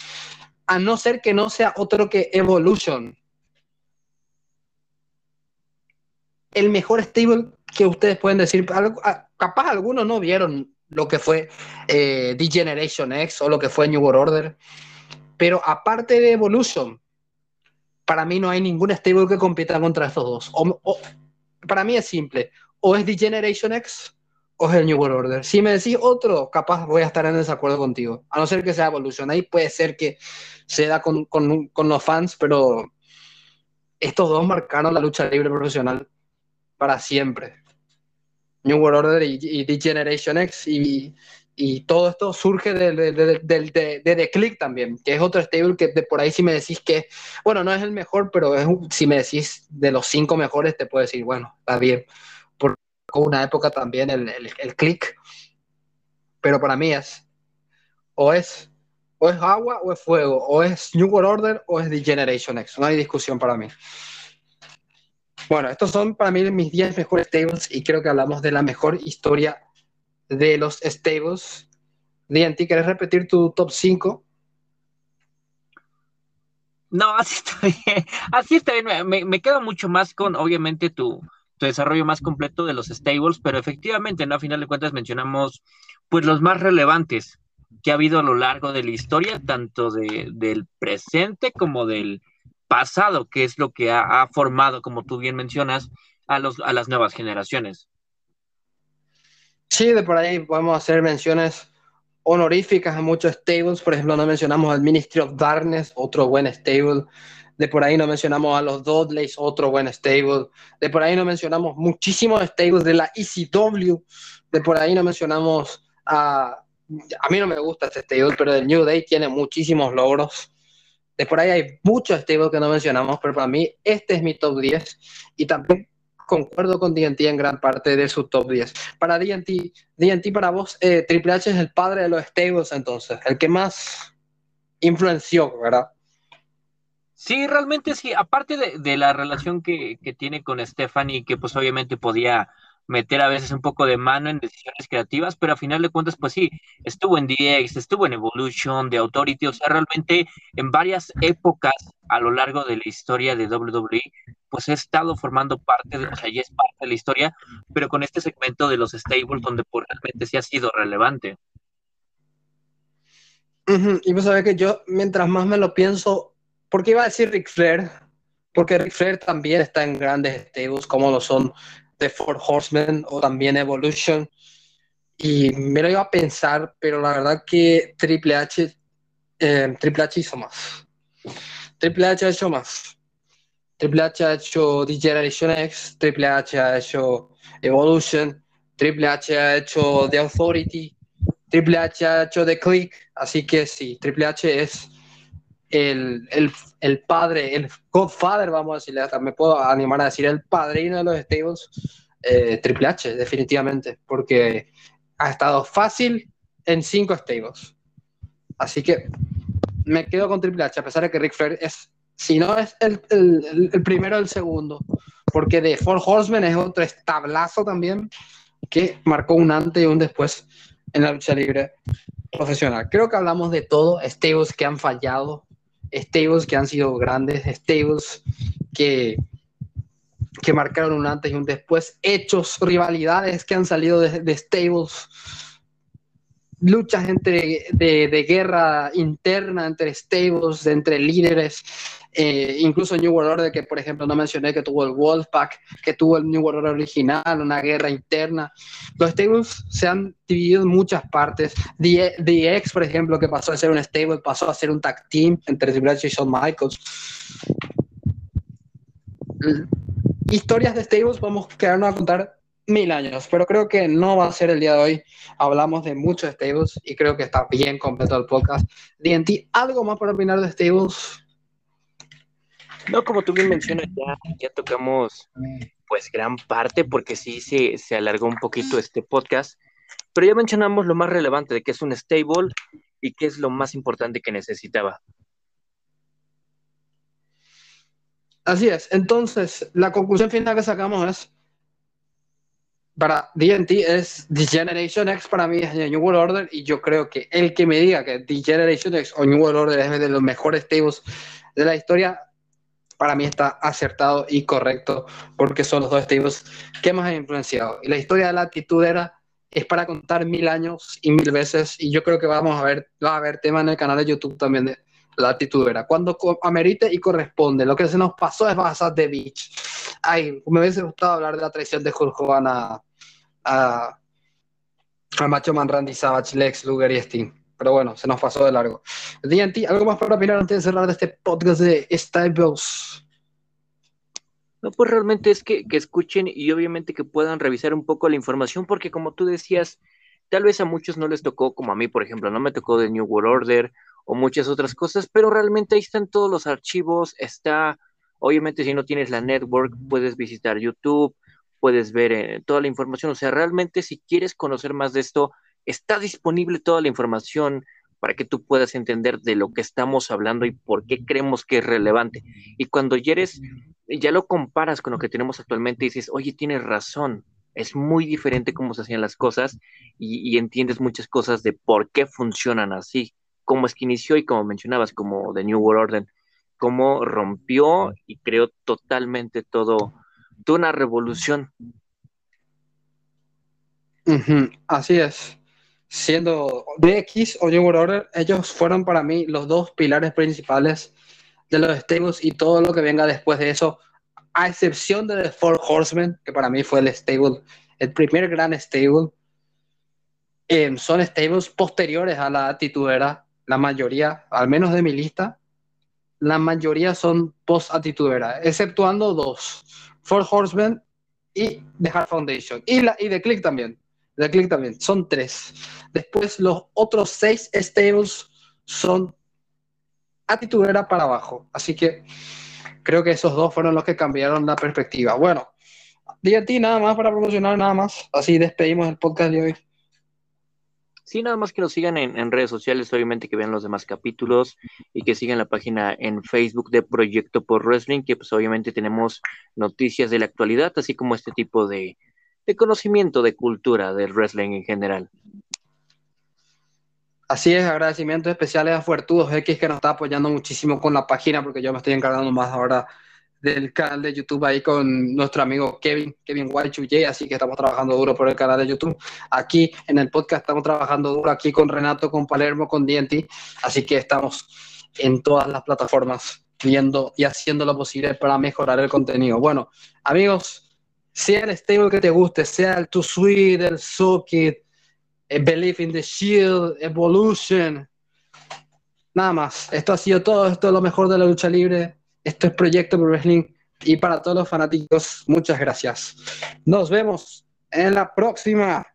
a no ser que no sea otro que Evolution, el mejor stable que ustedes pueden decir, capaz algunos no vieron lo que fue eh, D-Generation X o lo que fue New World Order, pero aparte de Evolution, para mí no hay ningún stable que compita contra estos dos. para mí es simple, o es D-Generation X o el New World Order. Si me decís otro, capaz voy a estar en desacuerdo contigo. A no ser que sea Evolution. Ahí puede ser que se da con, con, con los fans, pero estos dos marcaron la lucha libre profesional para siempre. New World Order y, The Generation X y, y, todo esto surge de, de, de, de, The Click también, que es otro stable que de por ahí si me decís que, bueno, no es el mejor, pero es, si me decís de los cinco mejores, te puedo decir, bueno, está bien una época también el, el, click, pero para mí es o es o es agua o es fuego, o es New World Order o es The Generation X, no hay discusión para mí. Bueno, estos son para mí mis 10 mejores stables y creo que hablamos de la mejor historia de los stables. DNT, ¿quieres repetir tu top 5? No, así está bien. Así está bien. Me, me, quedo mucho más con, obviamente, tu, desarrollo más completo de los stables, pero efectivamente, ¿no? A final de cuentas mencionamos pues los más relevantes que ha habido a lo largo de la historia, tanto de, del presente como del pasado, que es lo que ha, formado, como tú bien mencionas, a, los, a las nuevas generaciones. Sí, de por ahí podemos hacer menciones honoríficas a muchos stables, por ejemplo, no mencionamos al Ministry of Darkness, otro buen stable, de por ahí no mencionamos a los Dudleys, otro buen stable. De por ahí no mencionamos muchísimos stables de la ECW. De por ahí no mencionamos a... A mí no me gusta este stable, pero el New Day tiene muchísimos logros. De por ahí hay muchos stables que no mencionamos, pero para mí este es mi top 10. Y también concuerdo con DNT en gran parte de su top 10. Para DNT, DNT para vos, eh, Triple H es el padre de los stables entonces, el que más influenció, ¿verdad? Sí, realmente sí. Aparte de, la relación que, tiene con Stephanie, que pues obviamente podía meter a veces un poco de mano en decisiones creativas, pero a final de cuentas, pues sí, estuvo en DX, estuvo en Evolution, de Authority, o sea, realmente en varias épocas a lo largo de la historia de WWE, pues he estado formando parte de, o sea, ya es parte de la historia, pero con este segmento de los stables donde pues, realmente sí ha sido relevante. Y pues sabes que yo, mientras más me lo pienso, porque iba a decir Ric Flair, porque Ric Flair también está en grandes stables como lo son The Four Horsemen o también Evolution. Y me lo iba a pensar, pero la verdad que Triple H, eh, Triple H hizo más. Triple H ha hecho más. Triple H ha hecho The Generation X, Triple H ha hecho Evolution, Triple H ha hecho The Authority, Triple H ha hecho The Click, así que sí, Triple H es el, el, el, padre, el Godfather, vamos a decirle, hasta me puedo animar a decir el padrino de los stables, eh, Triple H, definitivamente, porque ha estado fácil en cinco stables. Así que me quedo con Triple H, a pesar de que Rick Flair es, si no es el, el, el primero, el segundo, porque de Four Horsemen es otro establazo también que marcó un antes y un después en la lucha libre profesional. Creo que hablamos de todo, stables que han fallado, stables que han sido grandes, stables que, que marcaron un antes y un después, hechos, rivalidades que han salido de, stables luchas entre, de, de, guerra interna entre stables, entre líderes, eh, incluso New World Order, que por ejemplo no mencioné, que tuvo el Wolfpack, que tuvo el New World Order original, una guerra interna. Los stables se han dividido en muchas partes. The, The X, por ejemplo, que pasó a ser un stable, pasó a ser un tag team entre Triple H y Shawn Michaels. Historias de stables vamos a quedarnos a contar mil años, pero creo que no va a ser el día de hoy. Hablamos de muchos stables y creo que está bien completo el podcast. DNT, ¿algo más para opinar de stables? No, como tú bien mencionas, ya, ya tocamos pues gran parte porque sí se, se alargó un poquito este podcast, pero ya mencionamos lo más relevante de que es un stable y qué es lo más importante que necesitaba. Así es, entonces la conclusión final que sacamos es para DNT es The Generation X para mí es New World Order y yo creo que el que me diga que The Generation X o New World Order es de los mejores tables de la historia, para mí está acertado y correcto porque son los dos tables que más han influenciado. Y la historia de la actitud era es para contar mil años y mil veces y yo creo que vamos a ver, va a haber tema en el canal de YouTube también de la actitud era cuando amerite y corresponde. Lo que se nos pasó es Basas de Beach. Ay, me hubiese gustado hablar de la traición de Hulk Hogan a Macho Man Randy Savage, Lex Luger y Sting. Pero bueno, se nos pasó de largo. DNT, ¿algo más para opinar antes de cerrar este podcast de Styles? No, pues realmente es que, que escuchen y obviamente que puedan revisar un poco la información, porque como tú decías, tal vez a muchos no les tocó, como a mí, por ejemplo, no me tocó de New World Order o muchas otras cosas, pero realmente ahí están todos los archivos, está, obviamente si no tienes la network, puedes visitar YouTube, puedes ver eh, toda la información, o sea, realmente si quieres conocer más de esto, está disponible toda la información para que tú puedas entender de lo que estamos hablando y por qué creemos que es relevante. Y cuando ya ya lo comparas con lo que tenemos actualmente dices, oye, tienes razón, es muy diferente cómo se hacían las cosas y, entiendes muchas cosas de por qué funcionan así cómo es que inició y como mencionabas, como The New World Order, cómo rompió y creó totalmente todo, toda una revolución. Así es. Siendo DX o New World Order, ellos fueron para mí los dos pilares principales de los stables y todo lo que venga después de eso, a excepción de The Four Horsemen, que para mí fue el stable, el primer gran stable. Eh, son stables posteriores a la titulera la mayoría, al menos de mi lista, la mayoría son post-atitudera, exceptuando dos, Four Horsemen y The Hard Foundation. Y, la, y The Click también. The Click también. Son tres. Después los otros seis stables son atitudera para abajo. Así que creo que esos dos fueron los que cambiaron la perspectiva. Bueno, ti nada más para promocionar, nada más. Así despedimos el podcast de hoy. Sí, nada más que nos sigan en, en, redes sociales, obviamente que vean los demás capítulos y que sigan la página en Facebook de Proyecto por Wrestling, que pues obviamente tenemos noticias de la actualidad, así como este tipo de, de conocimiento de cultura del wrestling en general. Así es, agradecimientos especiales a Fuertudos X que nos está apoyando muchísimo con la página, porque yo me estoy encargando más ahora del canal de YouTube ahí con nuestro amigo Kevin, Kevin White así que estamos trabajando duro por el canal de YouTube. Aquí en el podcast estamos trabajando duro aquí con Renato, con Palermo, con DNT, así que estamos en todas las plataformas viendo y haciendo lo posible para mejorar el contenido. Bueno, amigos, sea el stable que te guste, sea el Too Sweet, el Socket, el Believe in the Shield, Evolution, nada más. Esto ha sido todo, esto es lo mejor de la lucha libre esto es Proyecto Pro Wrestling y para todos los fanáticos, muchas gracias. Nos vemos en la próxima.